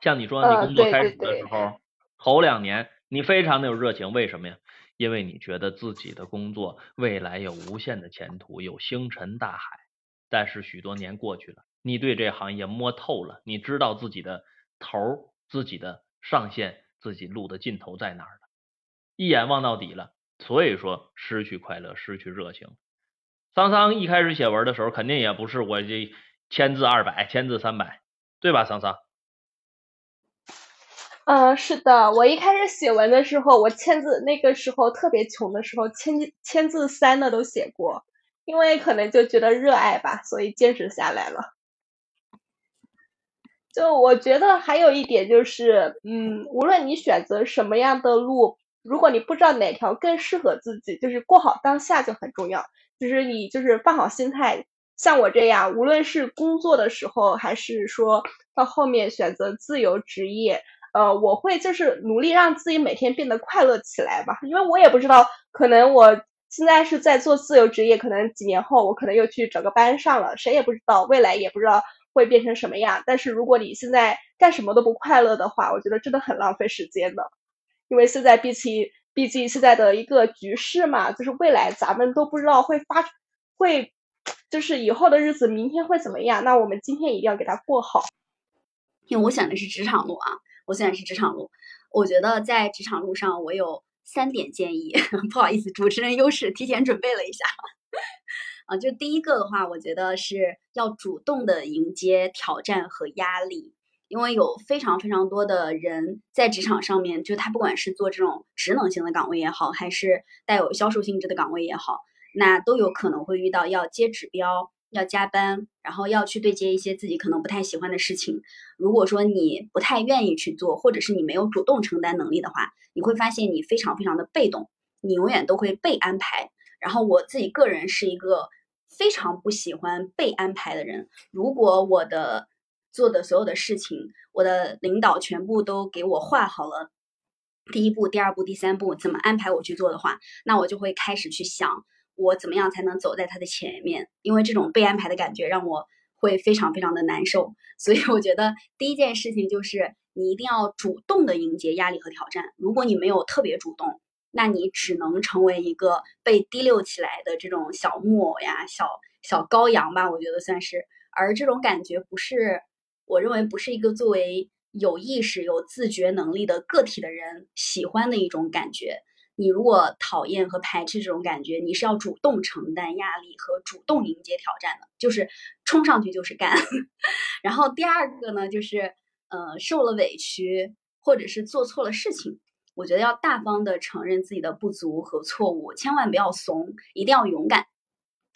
像你说你工作开始的时候，头两年你非常的有热情，为什么呀？因为你觉得自己的工作未来有无限的前途，有星辰大海。但是许多年过去了，你对这行业摸透了，你知道自己的头儿。自己的上限，自己路的尽头在哪儿了？一眼望到底了，所以说失去快乐，失去热情。桑桑一开始写文的时候，肯定也不是我这千字二百，千字三百，对吧？桑桑？嗯，是的，我一开始写文的时候，我签字那个时候特别穷的时候，签签字三的都写过，因为可能就觉得热爱吧，所以坚持下来了。就我觉得还有一点就是，嗯，无论你选择什么样的路，如果你不知道哪条更适合自己，就是过好当下就很重要。就是你就是放好心态，像我这样，无论是工作的时候，还是说到后面选择自由职业，呃，我会就是努力让自己每天变得快乐起来吧。因为我也不知道，可能我现在是在做自由职业，可能几年后我可能又去找个班上了，谁也不知道，未来也不知道。会变成什么样？但是如果你现在干什么都不快乐的话，我觉得真的很浪费时间的。因为现在毕竟毕竟现在的一个局势嘛，就是未来咱们都不知道会发会，就是以后的日子明天会怎么样？那我们今天一定要给它过好。因为我选的是职场路啊，我选的是职场路。我觉得在职场路上，我有三点建议。不好意思，主持人优势，提前准备了一下。啊，就第一个的话，我觉得是要主动的迎接挑战和压力，因为有非常非常多的人在职场上面，就他不管是做这种职能性的岗位也好，还是带有销售性质的岗位也好，那都有可能会遇到要接指标、要加班，然后要去对接一些自己可能不太喜欢的事情。如果说你不太愿意去做，或者是你没有主动承担能力的话，你会发现你非常非常的被动，你永远都会被安排。然后我自己个人是一个非常不喜欢被安排的人。如果我的做的所有的事情，我的领导全部都给我画好了第一步、第二步、第三步怎么安排我去做的话，那我就会开始去想我怎么样才能走在他的前面。因为这种被安排的感觉让我会非常非常的难受。所以我觉得第一件事情就是你一定要主动的迎接压力和挑战。如果你没有特别主动，那你只能成为一个被提溜起来的这种小木偶呀，小小羔羊吧，我觉得算是。而这种感觉不是，我认为不是一个作为有意识、有自觉能力的个体的人喜欢的一种感觉。你如果讨厌和排斥这种感觉，你是要主动承担压力和主动迎接挑战的，就是冲上去就是干。然后第二个呢，就是呃受了委屈或者是做错了事情，我觉得要大方的承认自己的不足和错误，千万不要怂，一定要勇敢。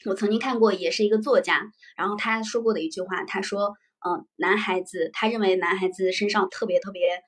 我曾经看过，也是一个作家，然后他说过的一句话，他说，嗯，男孩子，他认为男孩子身上特别特别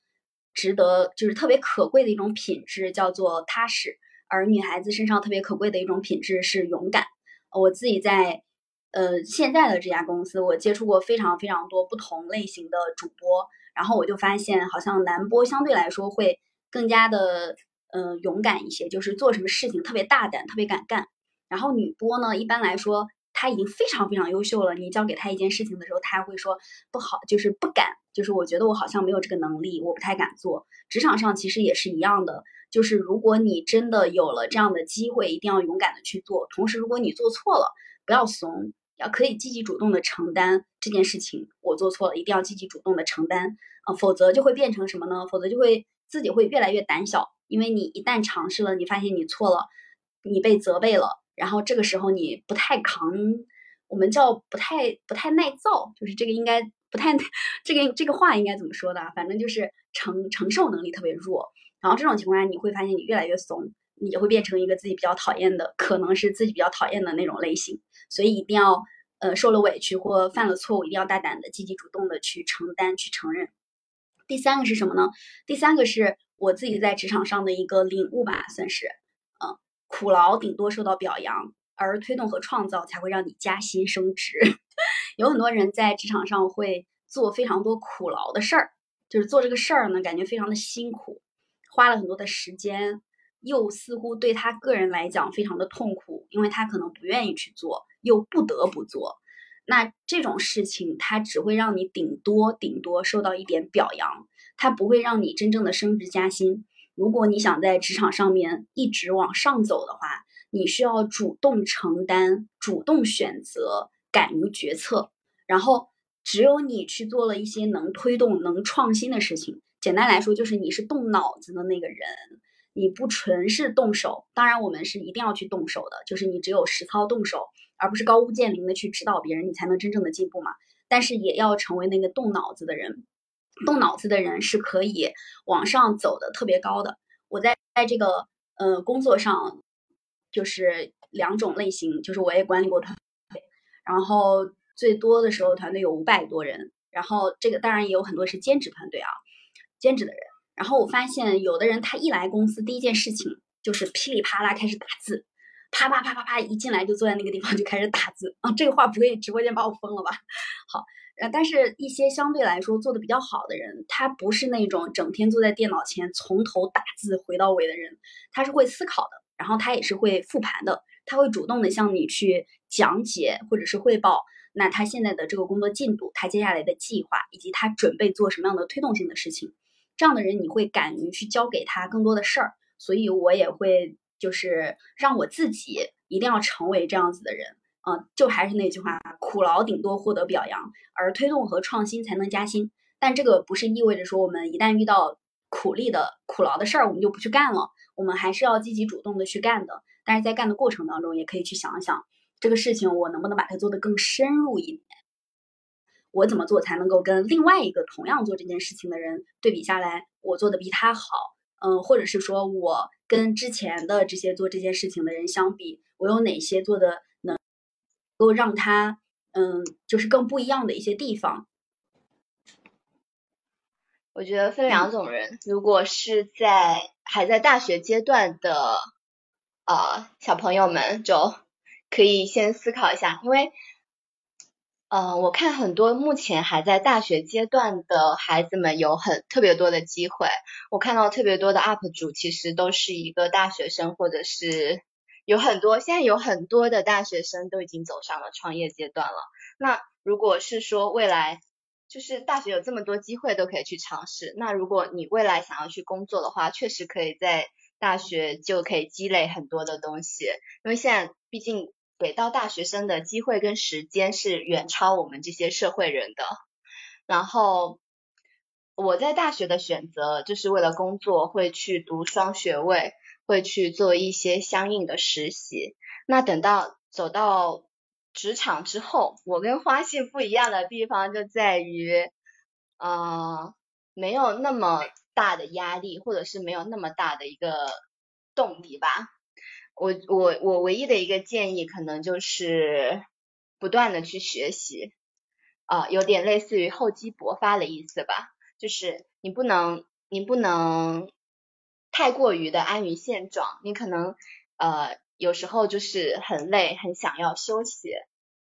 值得，就是特别可贵的一种品质叫做踏实，而女孩子身上特别可贵的一种品质是勇敢。我自己在呃现在的这家公司，我接触过非常非常多不同类型的主播，然后我就发现，好像男播相对来说会更加的呃勇敢一些，就是做什么事情特别大胆，特别敢干。然后女播呢，一般来说，他已经非常非常优秀了。你交给他一件事情的时候，他还会说不好，就是不敢，就是我觉得我好像没有这个能力，我不太敢做。职场上其实也是一样的，就是如果你真的有了这样的机会，一定要勇敢的去做。同时，如果你做错了，不要怂，要可以积极主动的承担这件事情。我做错了，一定要积极主动的承担啊，否则就会变成什么呢？否则就会自己会越来越胆小，因为你一旦尝试了，你发现你错了，你被责备了。然后这个时候你不太扛，我们叫不太不太耐造，就是这个应该不太这个这个话应该怎么说的？反正就是承承受能力特别弱。然后这种情况下，你会发现你越来越怂，你就会变成一个自己比较讨厌的，可能是自己比较讨厌的那种类型。所以一定要呃受了委屈或犯了错误，一定要大胆的、积极主动的去承担、去承认。第三个是什么呢？第三个是我自己在职场上的一个领悟吧，算是。苦劳顶多受到表扬，而推动和创造才会让你加薪升职。有很多人在职场上会做非常多苦劳的事儿，就是做这个事儿呢，感觉非常的辛苦，花了很多的时间，又似乎对他个人来讲非常的痛苦，因为他可能不愿意去做，又不得不做。那这种事情，它只会让你顶多顶多受到一点表扬，它不会让你真正的升职加薪。如果你想在职场上面一直往上走的话，你需要主动承担、主动选择、敢于决策。然后，只有你去做了一些能推动、能创新的事情。简单来说，就是你是动脑子的那个人，你不纯是动手。当然，我们是一定要去动手的，就是你只有实操动手，而不是高屋建瓴的去指导别人，你才能真正的进步嘛。但是，也要成为那个动脑子的人。动脑子的人是可以往上走的特别高的。我在在这个呃工作上，就是两种类型，就是我也管理过团队，然后最多的时候团队有五百多人，然后这个当然也有很多是兼职团队啊，兼职的人。然后我发现有的人他一来公司第一件事情就是噼里啪啦开始打字，啪啪啪啪啪一进来就坐在那个地方就开始打字啊，这个话不会直播间把我封了吧？好。呃，但是一些相对来说做的比较好的人，他不是那种整天坐在电脑前从头打字回到尾的人，他是会思考的，然后他也是会复盘的，他会主动的向你去讲解或者是汇报，那他现在的这个工作进度，他接下来的计划，以及他准备做什么样的推动性的事情，这样的人你会敢于去交给他更多的事儿，所以我也会就是让我自己一定要成为这样子的人。嗯，就还是那句话，苦劳顶多获得表扬，而推动和创新才能加薪。但这个不是意味着说我们一旦遇到苦力的苦劳的事儿，我们就不去干了。我们还是要积极主动的去干的。但是在干的过程当中，也可以去想想这个事情我能不能把它做得更深入一点。我怎么做才能够跟另外一个同样做这件事情的人对比下来，我做的比他好？嗯，或者是说我跟之前的这些做这件事情的人相比，我有哪些做的？够让他，嗯，就是更不一样的一些地方。我觉得分两种人，如果是在还在大学阶段的，呃，小朋友们就可以先思考一下，因为，呃，我看很多目前还在大学阶段的孩子们有很特别多的机会，我看到特别多的 UP 主其实都是一个大学生或者是。有很多，现在有很多的大学生都已经走上了创业阶段了。那如果是说未来，就是大学有这么多机会都可以去尝试。那如果你未来想要去工作的话，确实可以在大学就可以积累很多的东西。因为现在毕竟给到大学生的机会跟时间是远超我们这些社会人的。然后我在大学的选择就是为了工作，会去读双学位。会去做一些相应的实习，那等到走到职场之后，我跟花信不一样的地方就在于，呃，没有那么大的压力，或者是没有那么大的一个动力吧。我我我唯一的一个建议，可能就是不断的去学习，啊，有点类似于厚积薄发的意思吧。就是你不能，你不能太过于的安于现状，你可能呃有时候就是很累，很想要休息。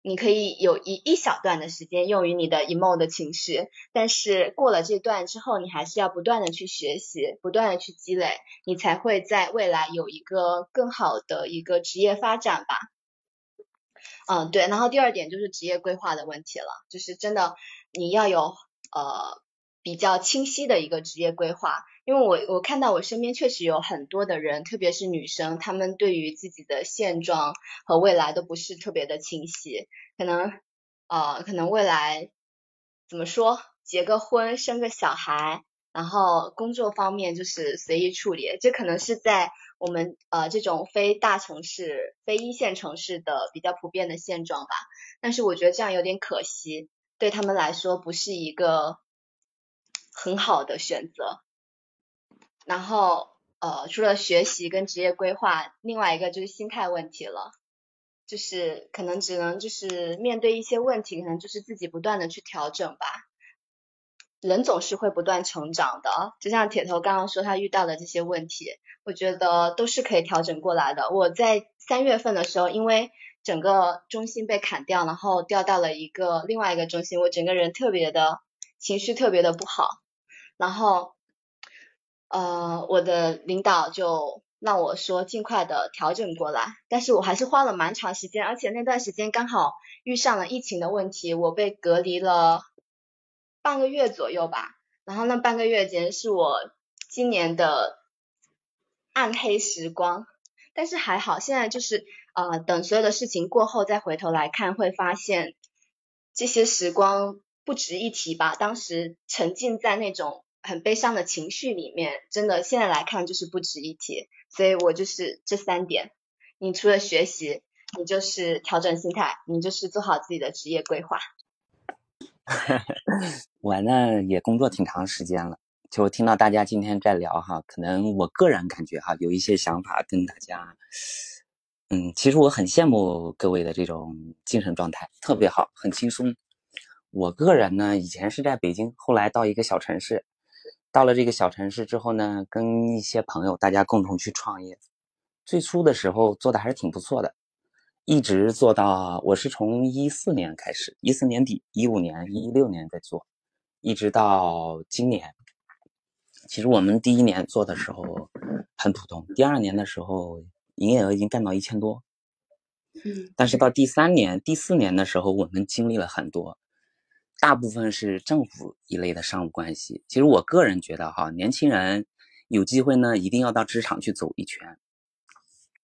你可以有一一小段的时间用于你的 emo 的情绪，但是过了这段之后，你还是要不断的去学习，不断的去积累，你才会在未来有一个更好的一个职业发展吧。嗯，对。然后第二点就是职业规划的问题了，就是真的你要有呃比较清晰的一个职业规划。因为我我看到我身边确实有很多的人，特别是女生，她们对于自己的现状和未来都不是特别的清晰，可能呃可能未来怎么说，结个婚，生个小孩，然后工作方面就是随意处理，这可能是在我们呃这种非大城市、非一线城市的比较普遍的现状吧。但是我觉得这样有点可惜，对他们来说不是一个很好的选择。然后，呃，除了学习跟职业规划，另外一个就是心态问题了，就是可能只能就是面对一些问题，可能就是自己不断的去调整吧。人总是会不断成长的，就像铁头刚刚说他遇到的这些问题，我觉得都是可以调整过来的。我在三月份的时候，因为整个中心被砍掉，然后调到了一个另外一个中心，我整个人特别的情绪特别的不好，然后。呃，我的领导就让我说尽快的调整过来，但是我还是花了蛮长时间，而且那段时间刚好遇上了疫情的问题，我被隔离了半个月左右吧，然后那半个月简直是我今年的暗黑时光，但是还好，现在就是呃等所有的事情过后再回头来看，会发现这些时光不值一提吧，当时沉浸在那种。很悲伤的情绪里面，真的现在来看就是不值一提，所以我就是这三点。你除了学习，你就是调整心态，你就是做好自己的职业规划。我呢也工作挺长时间了，就听到大家今天在聊哈，可能我个人感觉哈有一些想法跟大家，嗯，其实我很羡慕各位的这种精神状态，特别好，很轻松。我个人呢以前是在北京，后来到一个小城市。到了这个小城市之后呢，跟一些朋友大家共同去创业。最初的时候做的还是挺不错的，一直做到我是从一四年开始，一四年底、一五年、一六年在做，一直到今年。其实我们第一年做的时候很普通，第二年的时候营业额已经干到一千多。嗯，但是到第三年、第四年的时候，我们经历了很多。大部分是政府一类的商务关系。其实我个人觉得，哈，年轻人有机会呢，一定要到职场去走一圈。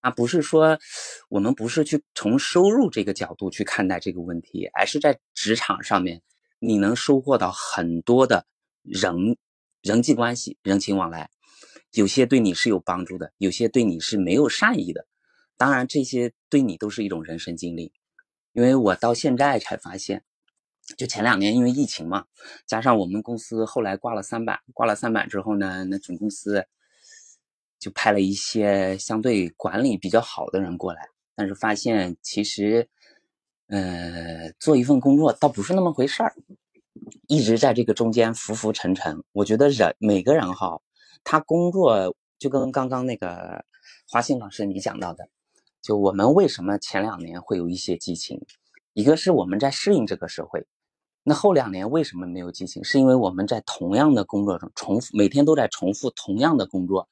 啊，不是说我们不是去从收入这个角度去看待这个问题，而是在职场上面，你能收获到很多的人人际关系、人情往来。有些对你是有帮助的，有些对你是没有善意的。当然，这些对你都是一种人生经历。因为我到现在才发现。就前两年因为疫情嘛，加上我们公司后来挂了三板，挂了三板之后呢，那总公司就派了一些相对管理比较好的人过来，但是发现其实，呃，做一份工作倒不是那么回事儿，一直在这个中间浮浮沉沉。我觉得人每个人哈，他工作就跟刚刚那个华信老师你讲到的，就我们为什么前两年会有一些激情，一个是我们在适应这个社会。那后两年为什么没有激情？是因为我们在同样的工作中重复，每天都在重复同样的工作，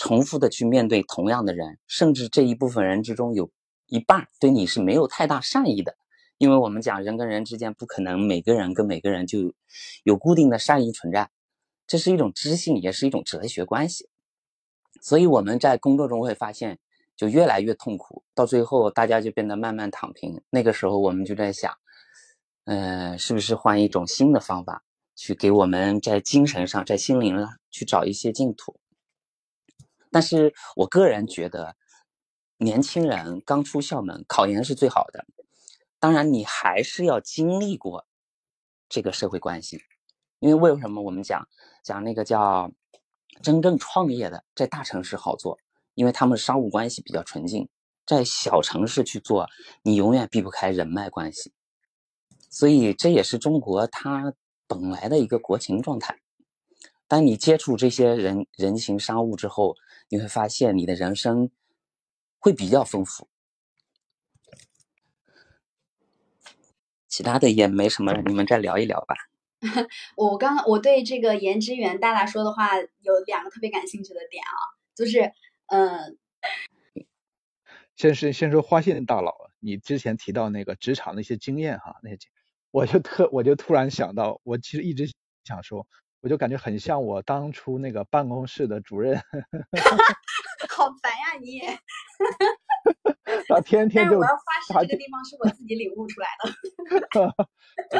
重复的去面对同样的人，甚至这一部分人之中有一半对你是没有太大善意的。因为我们讲人跟人之间不可能每个人跟每个人就有固定的善意存在，这是一种知性，也是一种哲学关系。所以我们在工作中会发现，就越来越痛苦，到最后大家就变得慢慢躺平。那个时候我们就在想。嗯，是不是换一种新的方法，去给我们在精神上、在心灵上去找一些净土？但是我个人觉得，年轻人刚出校门，考研是最好的。当然你还是要经历过这个社会关系，因为为什么我们讲讲那个叫真正创业的，在大城市好做，因为他们商务关系比较纯净，在小城市去做，你永远避不开人脉关系，所以这也是中国它本来的一个国情状态。当你接触这些人人情商务之后，你会发现你的人生会比较丰富。其他的也没什么，你们再聊一聊吧。我刚刚我对这个颜之源大大说的话有两个特别感兴趣的点啊，就是嗯，先是先说花信大佬，你之前提到那个职场的一些经验哈，那些，我就特我就突然想到，我其实一直想说。我就感觉很像我当初那个办公室的主任，好烦呀你！他天天就。我要发誓，这个地方是我自己领悟出来的。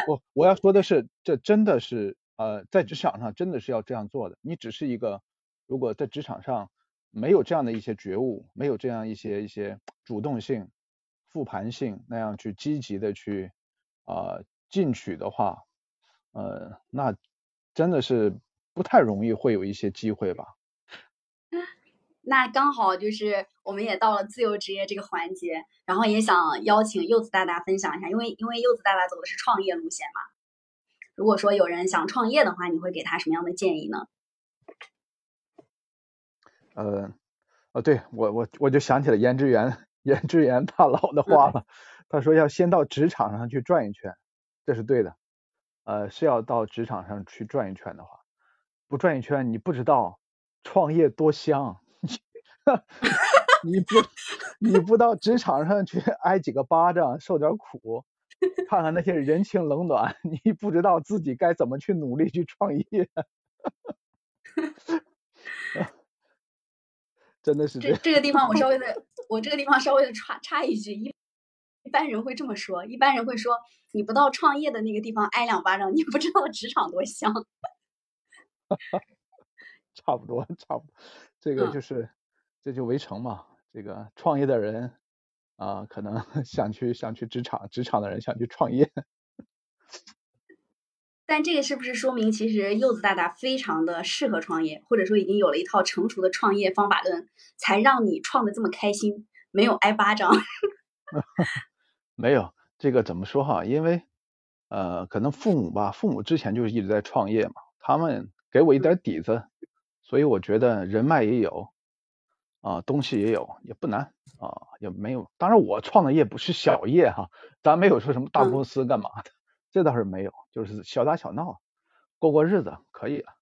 我我要说的是，这真的是呃，在职场上真的是要这样做的。你只是一个，如果在职场上没有这样的一些觉悟，没有这样一些一些主动性、复盘性那样去积极的去啊进取的话，呃，那。真的是不太容易会有一些机会吧？那刚好就是我们也到了自由职业这个环节，然后也想邀请柚子大大分享一下，因为因为柚子大大走的是创业路线嘛。如果说有人想创业的话，你会给他什么样的建议呢？呃，哦，对我我我就想起了颜之源 颜之源大佬的话了，他说要先到职场上去转一圈，这是对的。呃，是要到职场上去转一圈的话，不转一圈，你不知道创业多香。你不，你不到职场上去挨几个巴掌，受点苦，看看那些人情冷暖，你不知道自己该怎么去努力去创业。真的是这这个地方，我稍微的，我这个地方稍微的插插一句，一一般人会这么说，一般人会说。你不到创业的那个地方挨两巴掌，你不知道职场多香。差不多，差不多，这个就是这就围城嘛。这个创业的人啊，可能 想去想去职场，职场的人想去创业。但这个是不是说明，其实柚子大大非常的适合创业，或者说已经有了一套成熟的创业方法论，才让你创的这么开心，没有挨巴掌？没有。这个怎么说哈？因为呃，可能父母吧，父母之前就是一直在创业嘛，他们给我一点底子，所以我觉得人脉也有啊，东西也有，也不难啊，也没有。当然，我创的业不是小业哈，咱没有说什么大公司干嘛的，这倒是没有，就是小打小闹，过过日子可以了。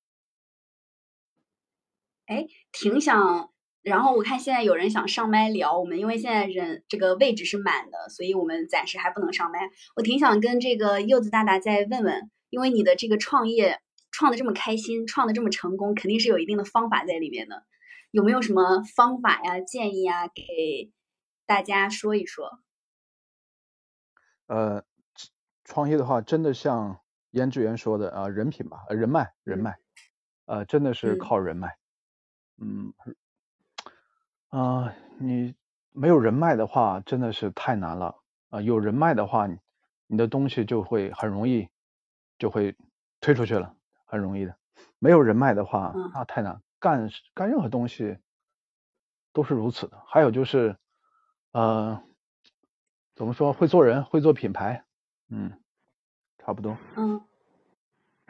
哎，挺想。然后我看现在有人想上麦聊我们，因为现在人这个位置是满的，所以我们暂时还不能上麦。我挺想跟这个柚子大大再问问，因为你的这个创业创的这么开心，创的这么成功，肯定是有一定的方法在里面的。有没有什么方法呀、建议啊，给大家说一说？呃，创业的话，真的像颜志源说的啊，人品吧，人脉，人脉，呃，真的是靠人脉，嗯。啊，你没有人脉的话，真的是太难了啊！有人脉的话，你的东西就会很容易就会推出去了，很容易的。没有人脉的话，那太难，干干任何东西都是如此的。还有就是，呃，怎么说？会做人，会做品牌，嗯，差不多。嗯，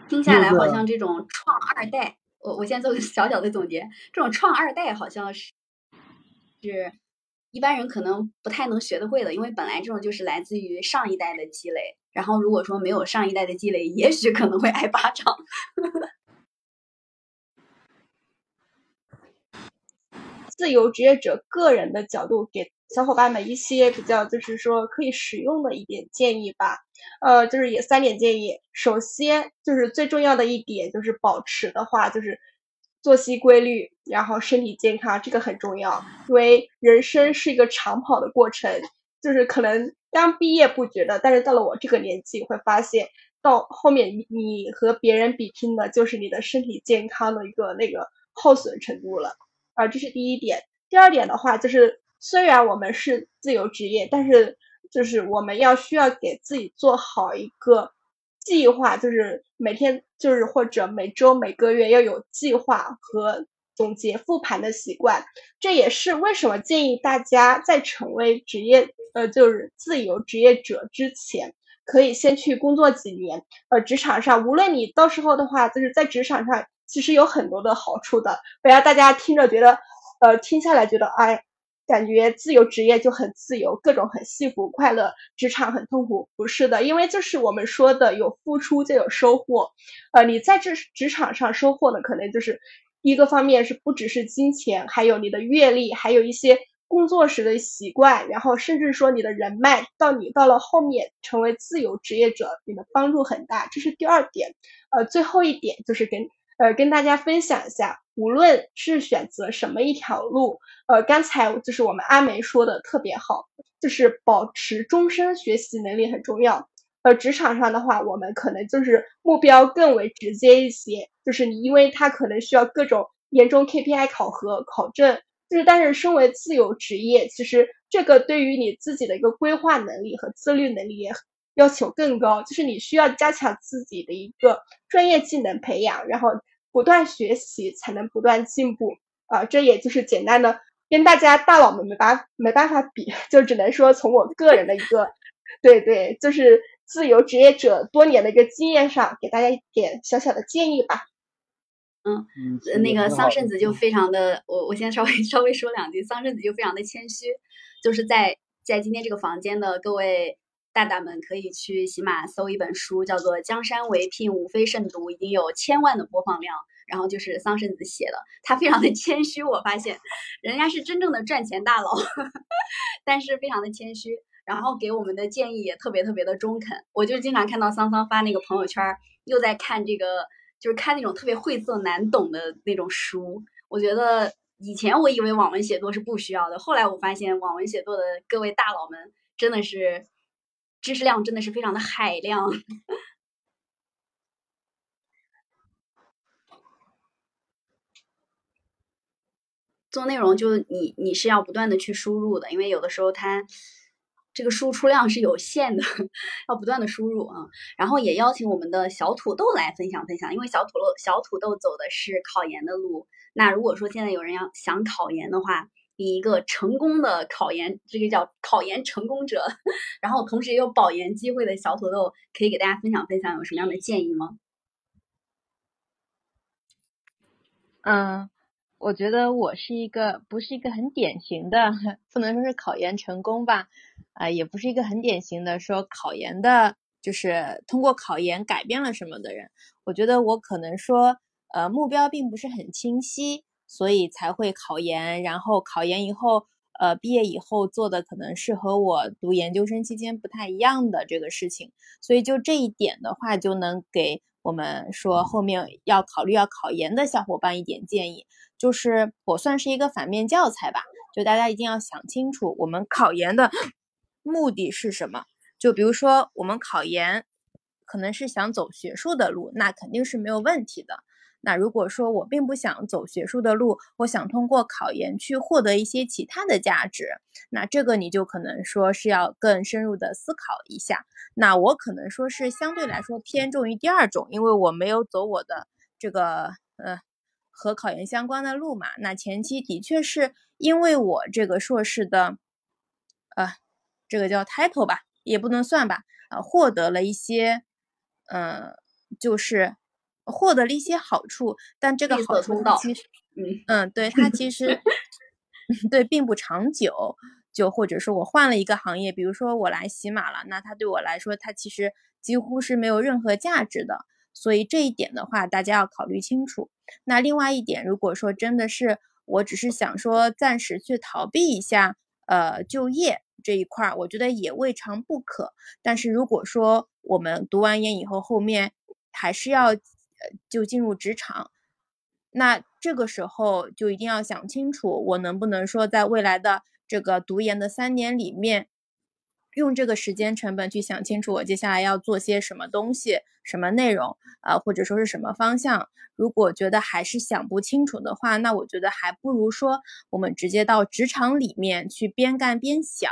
听下来好像这种创二代，我我先做个小小的总结，这种创二代好像是。是一般人可能不太能学得会的，因为本来这种就是来自于上一代的积累，然后如果说没有上一代的积累，也许可能会挨巴掌。自由职业者个人的角度，给小伙伴们一些比较就是说可以实用的一点建议吧。呃，就是也三点建议，首先就是最重要的一点就是保持的话就是。作息规律，然后身体健康，这个很重要。因为人生是一个长跑的过程，就是可能刚毕业不觉得，但是到了我这个年纪，会发现到后面你你和别人比拼的就是你的身体健康的一个那个耗损程度了。啊，这是第一点。第二点的话，就是虽然我们是自由职业，但是就是我们要需要给自己做好一个计划，就是每天就是或者每周每个月要有计划和总结复盘的习惯。这也是为什么建议大家在成为职业呃就是自由职业者之前，可以先去工作几年。呃，职场上无论你到时候的话，就是在职场上其实有很多的好处的，不要大家听着觉得呃听下来觉得哎。感觉自由职业就很自由，各种很幸福快乐，职场很痛苦，不是的，因为就是我们说的有付出就有收获，呃，你在这职场上收获的可能就是一个方面是不只是金钱，还有你的阅历，还有一些工作时的习惯，然后甚至说你的人脉，到你到了后面成为自由职业者，你的帮助很大，这是第二点，呃，最后一点就是跟。呃，跟大家分享一下，无论是选择什么一条路，呃，刚才就是我们阿梅说的特别好，就是保持终身学习能力很重要。呃，职场上的话，我们可能就是目标更为直接一些，就是你，因为它可能需要各种年终 KPI 考核考证，就是但是身为自由职业，其实这个对于你自己的一个规划能力和自律能力也要求更高，就是你需要加强自己的一个专业技能培养，然后。不断学习才能不断进步啊！这也就是简单的跟大家大佬们没办没办法比，就只能说从我个人的一个，对对，就是自由职业者多年的一个经验上，给大家一点小小的建议吧。嗯，那个桑葚子就非常的，我我先稍微稍微说两句，桑葚子就非常的谦虚，就是在在今天这个房间的各位。大大们可以去喜马搜一本书，叫做《江山为聘，无非慎独》，已经有千万的播放量。然后就是桑葚子写的，他非常的谦虚，我发现人家是真正的赚钱大佬，但是非常的谦虚。然后给我们的建议也特别特别的中肯。我就经常看到桑桑发那个朋友圈，又在看这个，就是看那种特别晦涩难懂的那种书。我觉得以前我以为网文写作是不需要的，后来我发现网文写作的各位大佬们真的是。知识量真的是非常的海量，做内容就你你是要不断的去输入的，因为有的时候它这个输出量是有限的，要不断的输入啊。然后也邀请我们的小土豆来分享分享，因为小土豆小土豆走的是考研的路。那如果说现在有人要想考研的话，一个成功的考研，这个叫考研成功者，然后同时也有保研机会的小土豆，可以给大家分享分享有什么样的建议吗？嗯，我觉得我是一个不是一个很典型的，不能说是考研成功吧，啊，也不是一个很典型的说考研的，就是通过考研改变了什么的人。我觉得我可能说，呃，目标并不是很清晰。所以才会考研，然后考研以后，呃，毕业以后做的可能是和我读研究生期间不太一样的这个事情。所以就这一点的话，就能给我们说后面要考虑要考研的小伙伴一点建议，就是我算是一个反面教材吧，就大家一定要想清楚我们考研的 目的是什么。就比如说我们考研可能是想走学术的路，那肯定是没有问题的。那如果说我并不想走学术的路，我想通过考研去获得一些其他的价值，那这个你就可能说是要更深入的思考一下。那我可能说是相对来说偏重于第二种，因为我没有走我的这个呃和考研相关的路嘛。那前期的确是因为我这个硕士的呃这个叫 title 吧，也不能算吧，啊获得了一些嗯就是。获得了一些好处，但这个好处其实，嗯嗯，对它其实，对并不长久。就或者说我换了一个行业，比如说我来洗马了，那它对我来说，它其实几乎是没有任何价值的。所以这一点的话，大家要考虑清楚。那另外一点，如果说真的是我只是想说暂时去逃避一下，呃，就业这一块儿，我觉得也未尝不可。但是如果说我们读完研以后，后面还是要。就进入职场，那这个时候就一定要想清楚，我能不能说在未来的这个读研的三年里面，用这个时间成本去想清楚我接下来要做些什么东西、什么内容啊，或者说是什么方向。如果觉得还是想不清楚的话，那我觉得还不如说我们直接到职场里面去边干边想，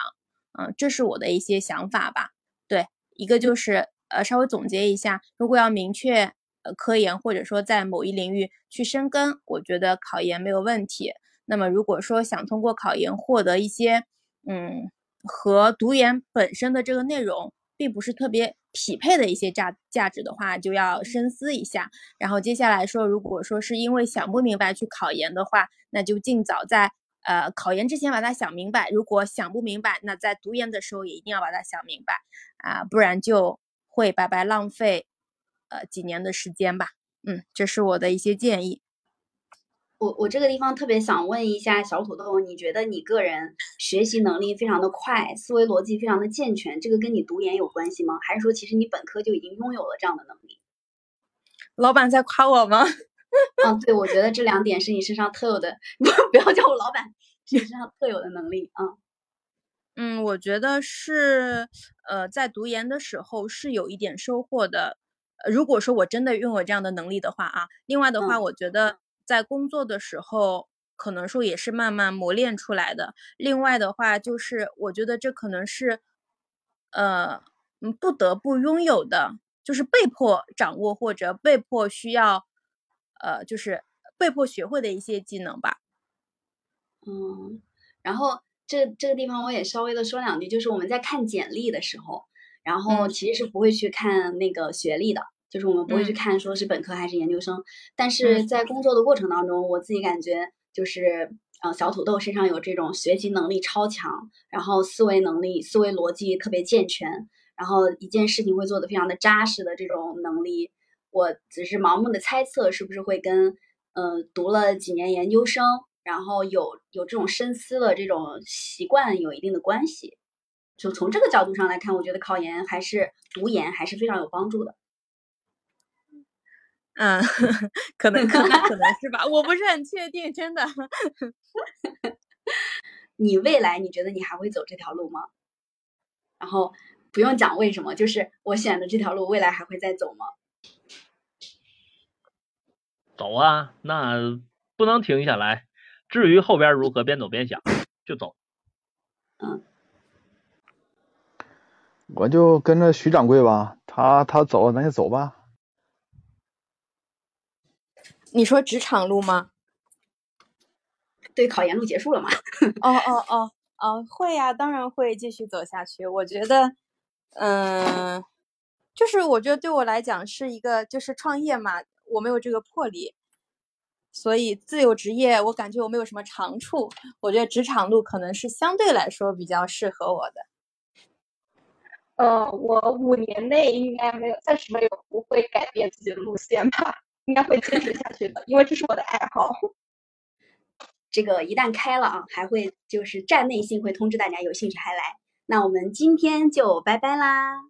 嗯，这是我的一些想法吧。对，一个就是呃，稍微总结一下，如果要明确呃科研或者说在某一领域去深耕，我觉得考研没有问题。那么如果说想通过考研获得一些嗯和读研本身的这个内容并不是特别匹配的一些价价值的话，就要深思一下。然后接下来说，如果说是因为想不明白去考研的话，那就尽早在呃考研之前把它想明白。如果想不明白，那在读研的时候也一定要把它想明白啊，不然就会白白浪费呃几年的时间吧。嗯，这是我的一些建议。我我这个地方特别想问一下小土豆，你觉得你个人学习能力非常的快，思维逻辑非常的健全，这个跟你读研有关系吗？还是说其实你本科就已经拥有了这样的能力？老板在夸我吗？嗯，对，我觉得这两点是你身上特有的，不不要叫我老板，是你身上特有的能力啊。嗯，我觉得是，呃，在读研的时候是有一点收获的。如果说我真的拥有这样的能力的话啊，另外的话，我觉得。在工作的时候，可能说也是慢慢磨练出来的。另外的话，就是我觉得这可能是，呃，不得不拥有的，就是被迫掌握或者被迫需要，呃，就是被迫学会的一些技能吧。嗯，然后这这个地方我也稍微的说两句，就是我们在看简历的时候，然后其实是不会去看那个学历的。就是我们不会去看说是本科还是研究生，但是在工作的过程当中，我自己感觉就是，呃，小土豆身上有这种学习能力超强，然后思维能力、思维逻辑特别健全，然后一件事情会做得非常的扎实的这种能力，我只是盲目的猜测是不是会跟，呃，读了几年研究生，然后有有这种深思的这种习惯有一定的关系。就从这个角度上来看，我觉得考研还是读研还是非常有帮助的。嗯，可能 可能可能是吧，我不是很确定，真的。你未来你觉得你还会走这条路吗？然后不用讲为什么，就是我选的这条路，未来还会再走吗？走啊，那不能停下来。至于后边如何，边走边想，就走。嗯，我就跟着徐掌柜吧，他他走，咱就走吧。你说职场路吗？对，考研路结束了吗？哦哦哦哦，会呀，当然会继续走下去。我觉得，嗯，就是我觉得对我来讲是一个，就是创业嘛，我没有这个魄力，所以自由职业我感觉我没有什么长处。我觉得职场路可能是相对来说比较适合我的。呃，我五年内应该没有，暂时没有不会改变自己的路线吧。应该会坚持下去的，因为这是我的爱好。这个一旦开了啊，还会就是站内信会通知大家，有兴趣还来。那我们今天就拜拜啦。